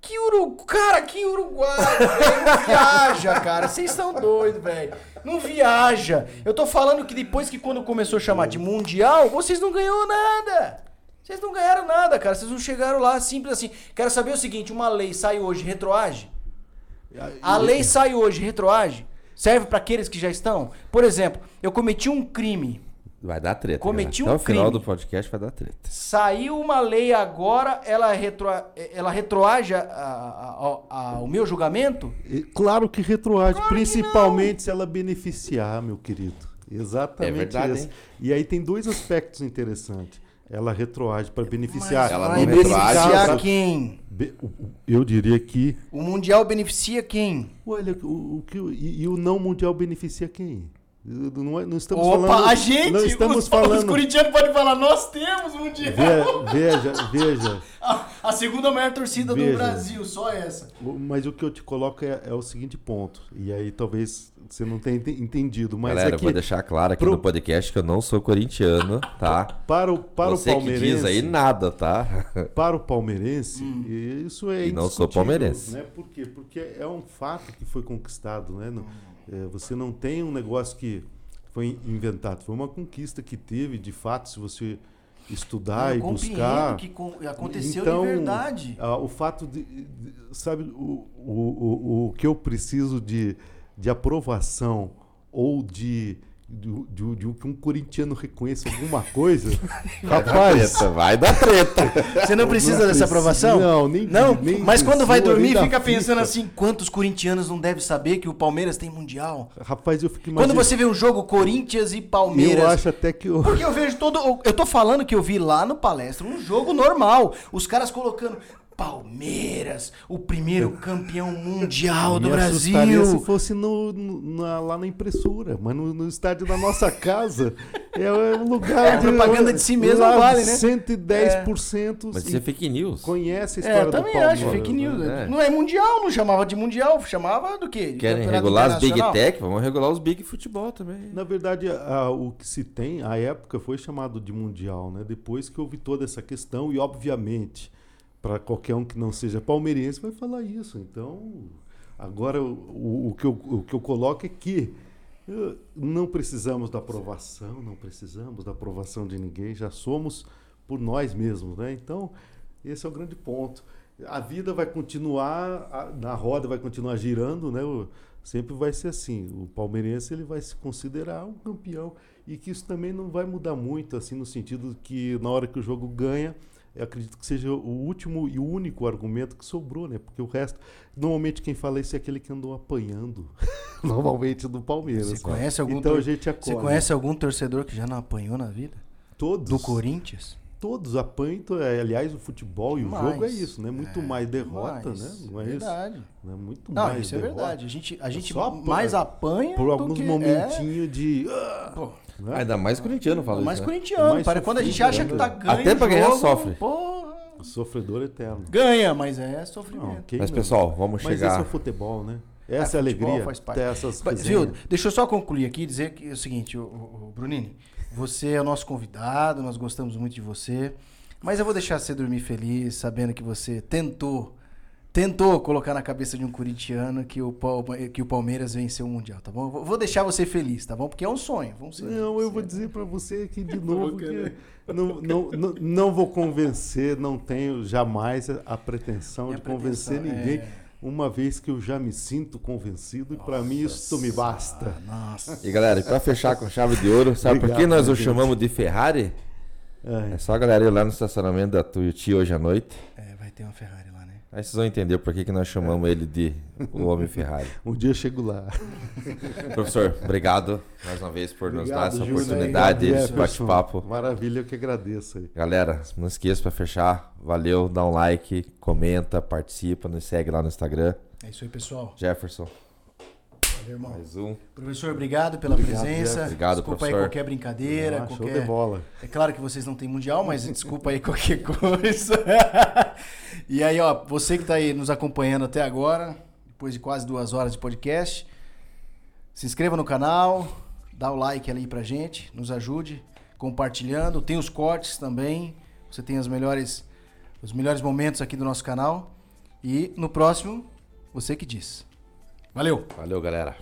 Que Uruguai, cara, que Uruguai, velho, viaja, cara, vocês são doidos, velho, não viaja. Eu tô falando que depois que quando começou a chamar de Mundial, vocês não ganhou nada. Vocês não ganharam nada, cara, vocês não chegaram lá, simples assim. Quero saber o seguinte, uma lei sai hoje, retroage? A lei sai hoje, retroage? Serve pra aqueles que já estão? Por exemplo, eu cometi um crime, Vai dar treta. Cometi galera. um Até o final crime. do podcast vai dar treta. Saiu uma lei agora, ela, retro, ela retroage a- a- a- a- o meu julgamento? Claro que retroage, principalmente se ela beneficiar, meu querido. Exatamente É verdade, isso. hein? E aí tem dois aspectos interessantes. Ela retroage para beneficiar. Ela não nesse retroage, quem? eu diria que O Mundial beneficia quem? Olha, o, o que, o- e, e o não mundial beneficia quem? Não, é- não estamos Opa, falando. a gente, não estamos os, os falando. corintianos podem falar, nós temos Mundial. Ve- Veja, veja. A, a segunda maior torcida do Veja. Brasil, só essa. Mas o que eu te coloco é, é o seguinte ponto. E aí talvez você não tenha ente- entendido. Mas Galera, é eu que vou deixar claro aqui pro- no podcast que eu não sou corintiano, tá? para o, para Você o que palmeirense. diz aí nada, tá? para o palmeirense, Hum. isso é E não sou palmeirense. Né? Por quê? Porque é um fato que foi conquistado. Né? Hum. É, você não tem um negócio que foi inventado. Foi uma conquista que teve, de fato, se você estudar Eu e buscar. que aconteceu então, de verdade. ah, o fato de, de- sabe, o, o, o, o que eu preciso de, de aprovação ou de, de, de, de que um corintiano reconheça alguma coisa, rapaz. Treta, vai dar treta. Você não precisa não dessa precisa- aprovação? não, nem- Não, nem mas quando de vai dormir, fica pensando assim, quantos corintianos não devem saber que o Palmeiras tem Mundial? Rapaz, eu fico Quando imaginando. você vê um jogo Corinthians e Palmeiras... Eu acho até que eu. Porque eu vejo todo. Eu tô falando que eu vi lá no palestra um jogo normal. Os caras colocando Palmeiras, o primeiro campeão mundial do Brasil. se fosse no, no- na- lá na impressora, mas no, no estádio da nossa casa é um lugar. É, a propaganda de si mesmo vale, né? 110% Mas e isso é fake news. conhece a É, história eu do também Palmeiras. acho fake news. né? Não é mundial, não chamava de mundial, chamava do quê? De Querem regular as Big? Tech? Vamos regular os Big Futebol também. Na verdade, a- o que se tem, a época foi chamado de mundial, né? Depois que houve toda essa questão e obviamente para qualquer um que não seja palmeirense vai falar isso. Então, agora o, o- que, eu, o que eu coloco é que eh, não precisamos da aprovação, não precisamos da aprovação de ninguém, já somos por nós mesmos, né? Então, esse é o grande ponto. A vida vai continuar, a- na roda vai continuar girando, né? Sempre vai ser assim. O palmeirense ele vai se considerar um campeão e que isso também não vai mudar muito, assim, no sentido que na hora que o jogo ganha, eu acredito que seja o último e o único argumento que sobrou, né? Porque o resto, normalmente quem fala isso é aquele que andou apanhando, normalmente do Palmeiras. Você conhece algum Então a gente acolhe. Você conhece algum torcedor que já não apanhou na vida? todos Do Corinthians? Todos apanham. to- é, Aliás, o futebol e o jogo é isso, né? Muito mais derrota, Mais. né? Não é verdade. isso? Não é muito Não, mais isso é derrota. verdade. A gente, a gente Só apanha. mais apanha Por alguns que- momentinhos de. É, pô, né? Ainda mais corintiano fala mais isso. né? corintiano. Mais para quando a gente acha né? que tá ganho Até pra ganhar, jogo, sofre. Porra. Sofredor eterno. Ganha, mas é Não, sofrimento. quem Mas não? pessoal, vamos Mas esse é o chegar. futebol, né? Essa é, a futebol alegria. faz parte. Ter essas Mas. Viu, deixa eu só concluir aqui e dizer que é o seguinte, o, o, o Brunini, você é o nosso convidado, nós gostamos muito de você, mas eu vou deixar você dormir feliz, sabendo que você tentou, tentou colocar na cabeça de um corintiano que o, que o Palmeiras venceu o Mundial, tá bom? Vou- deixar você feliz, tá bom? Porque é um sonho, vamos ser. Não, eu vou dizer pra você aqui de novo que não, não, não, não vou convencer, não tenho jamais a, a pretensão Minha de convencer pretensão ninguém, é- uma vez que eu já me sinto convencido e pra mim isso me basta. Nossa. E galera, e pra fechar com chave de ouro, sabe por que Obrigado, nós o chamamos de Ferrari? É, É só a galera ir lá no estacionamento da Tuiuti hoje à noite. É, vai ter uma Ferrari? Aí vocês vão entender por que, que nós chamamos ele de o Homem Ferrari. Um dia eu chego lá. Professor, obrigado mais uma vez por nos dar Obrigado, essa Júlio. oportunidade, Obrigado, esse bate-papo. Maravilha, eu que agradeço aí. Galera, não esqueça para fechar. Valeu, dá um like, comenta, participa, nos segue lá no Instagram. É isso aí, pessoal. Jefferson, Valeu, irmão. mais um. Professor, obrigado pela Obrigado, presença. Jefferson. Obrigado, desculpa aí professor. qualquer brincadeira, Ah, show qualquer... de bola. É claro que vocês não têm mundial, mas desculpa aí qualquer coisa. e aí, ó, você que tá aí nos acompanhando até agora, depois de quase duas horas de podcast, se inscreva no canal, dá o like ali pra gente, nos ajude compartilhando. Tem os cortes também. Você tem as melhores, os melhores momentos aqui do nosso canal. E no próximo, você que diz. Valeu. Valeu, galera.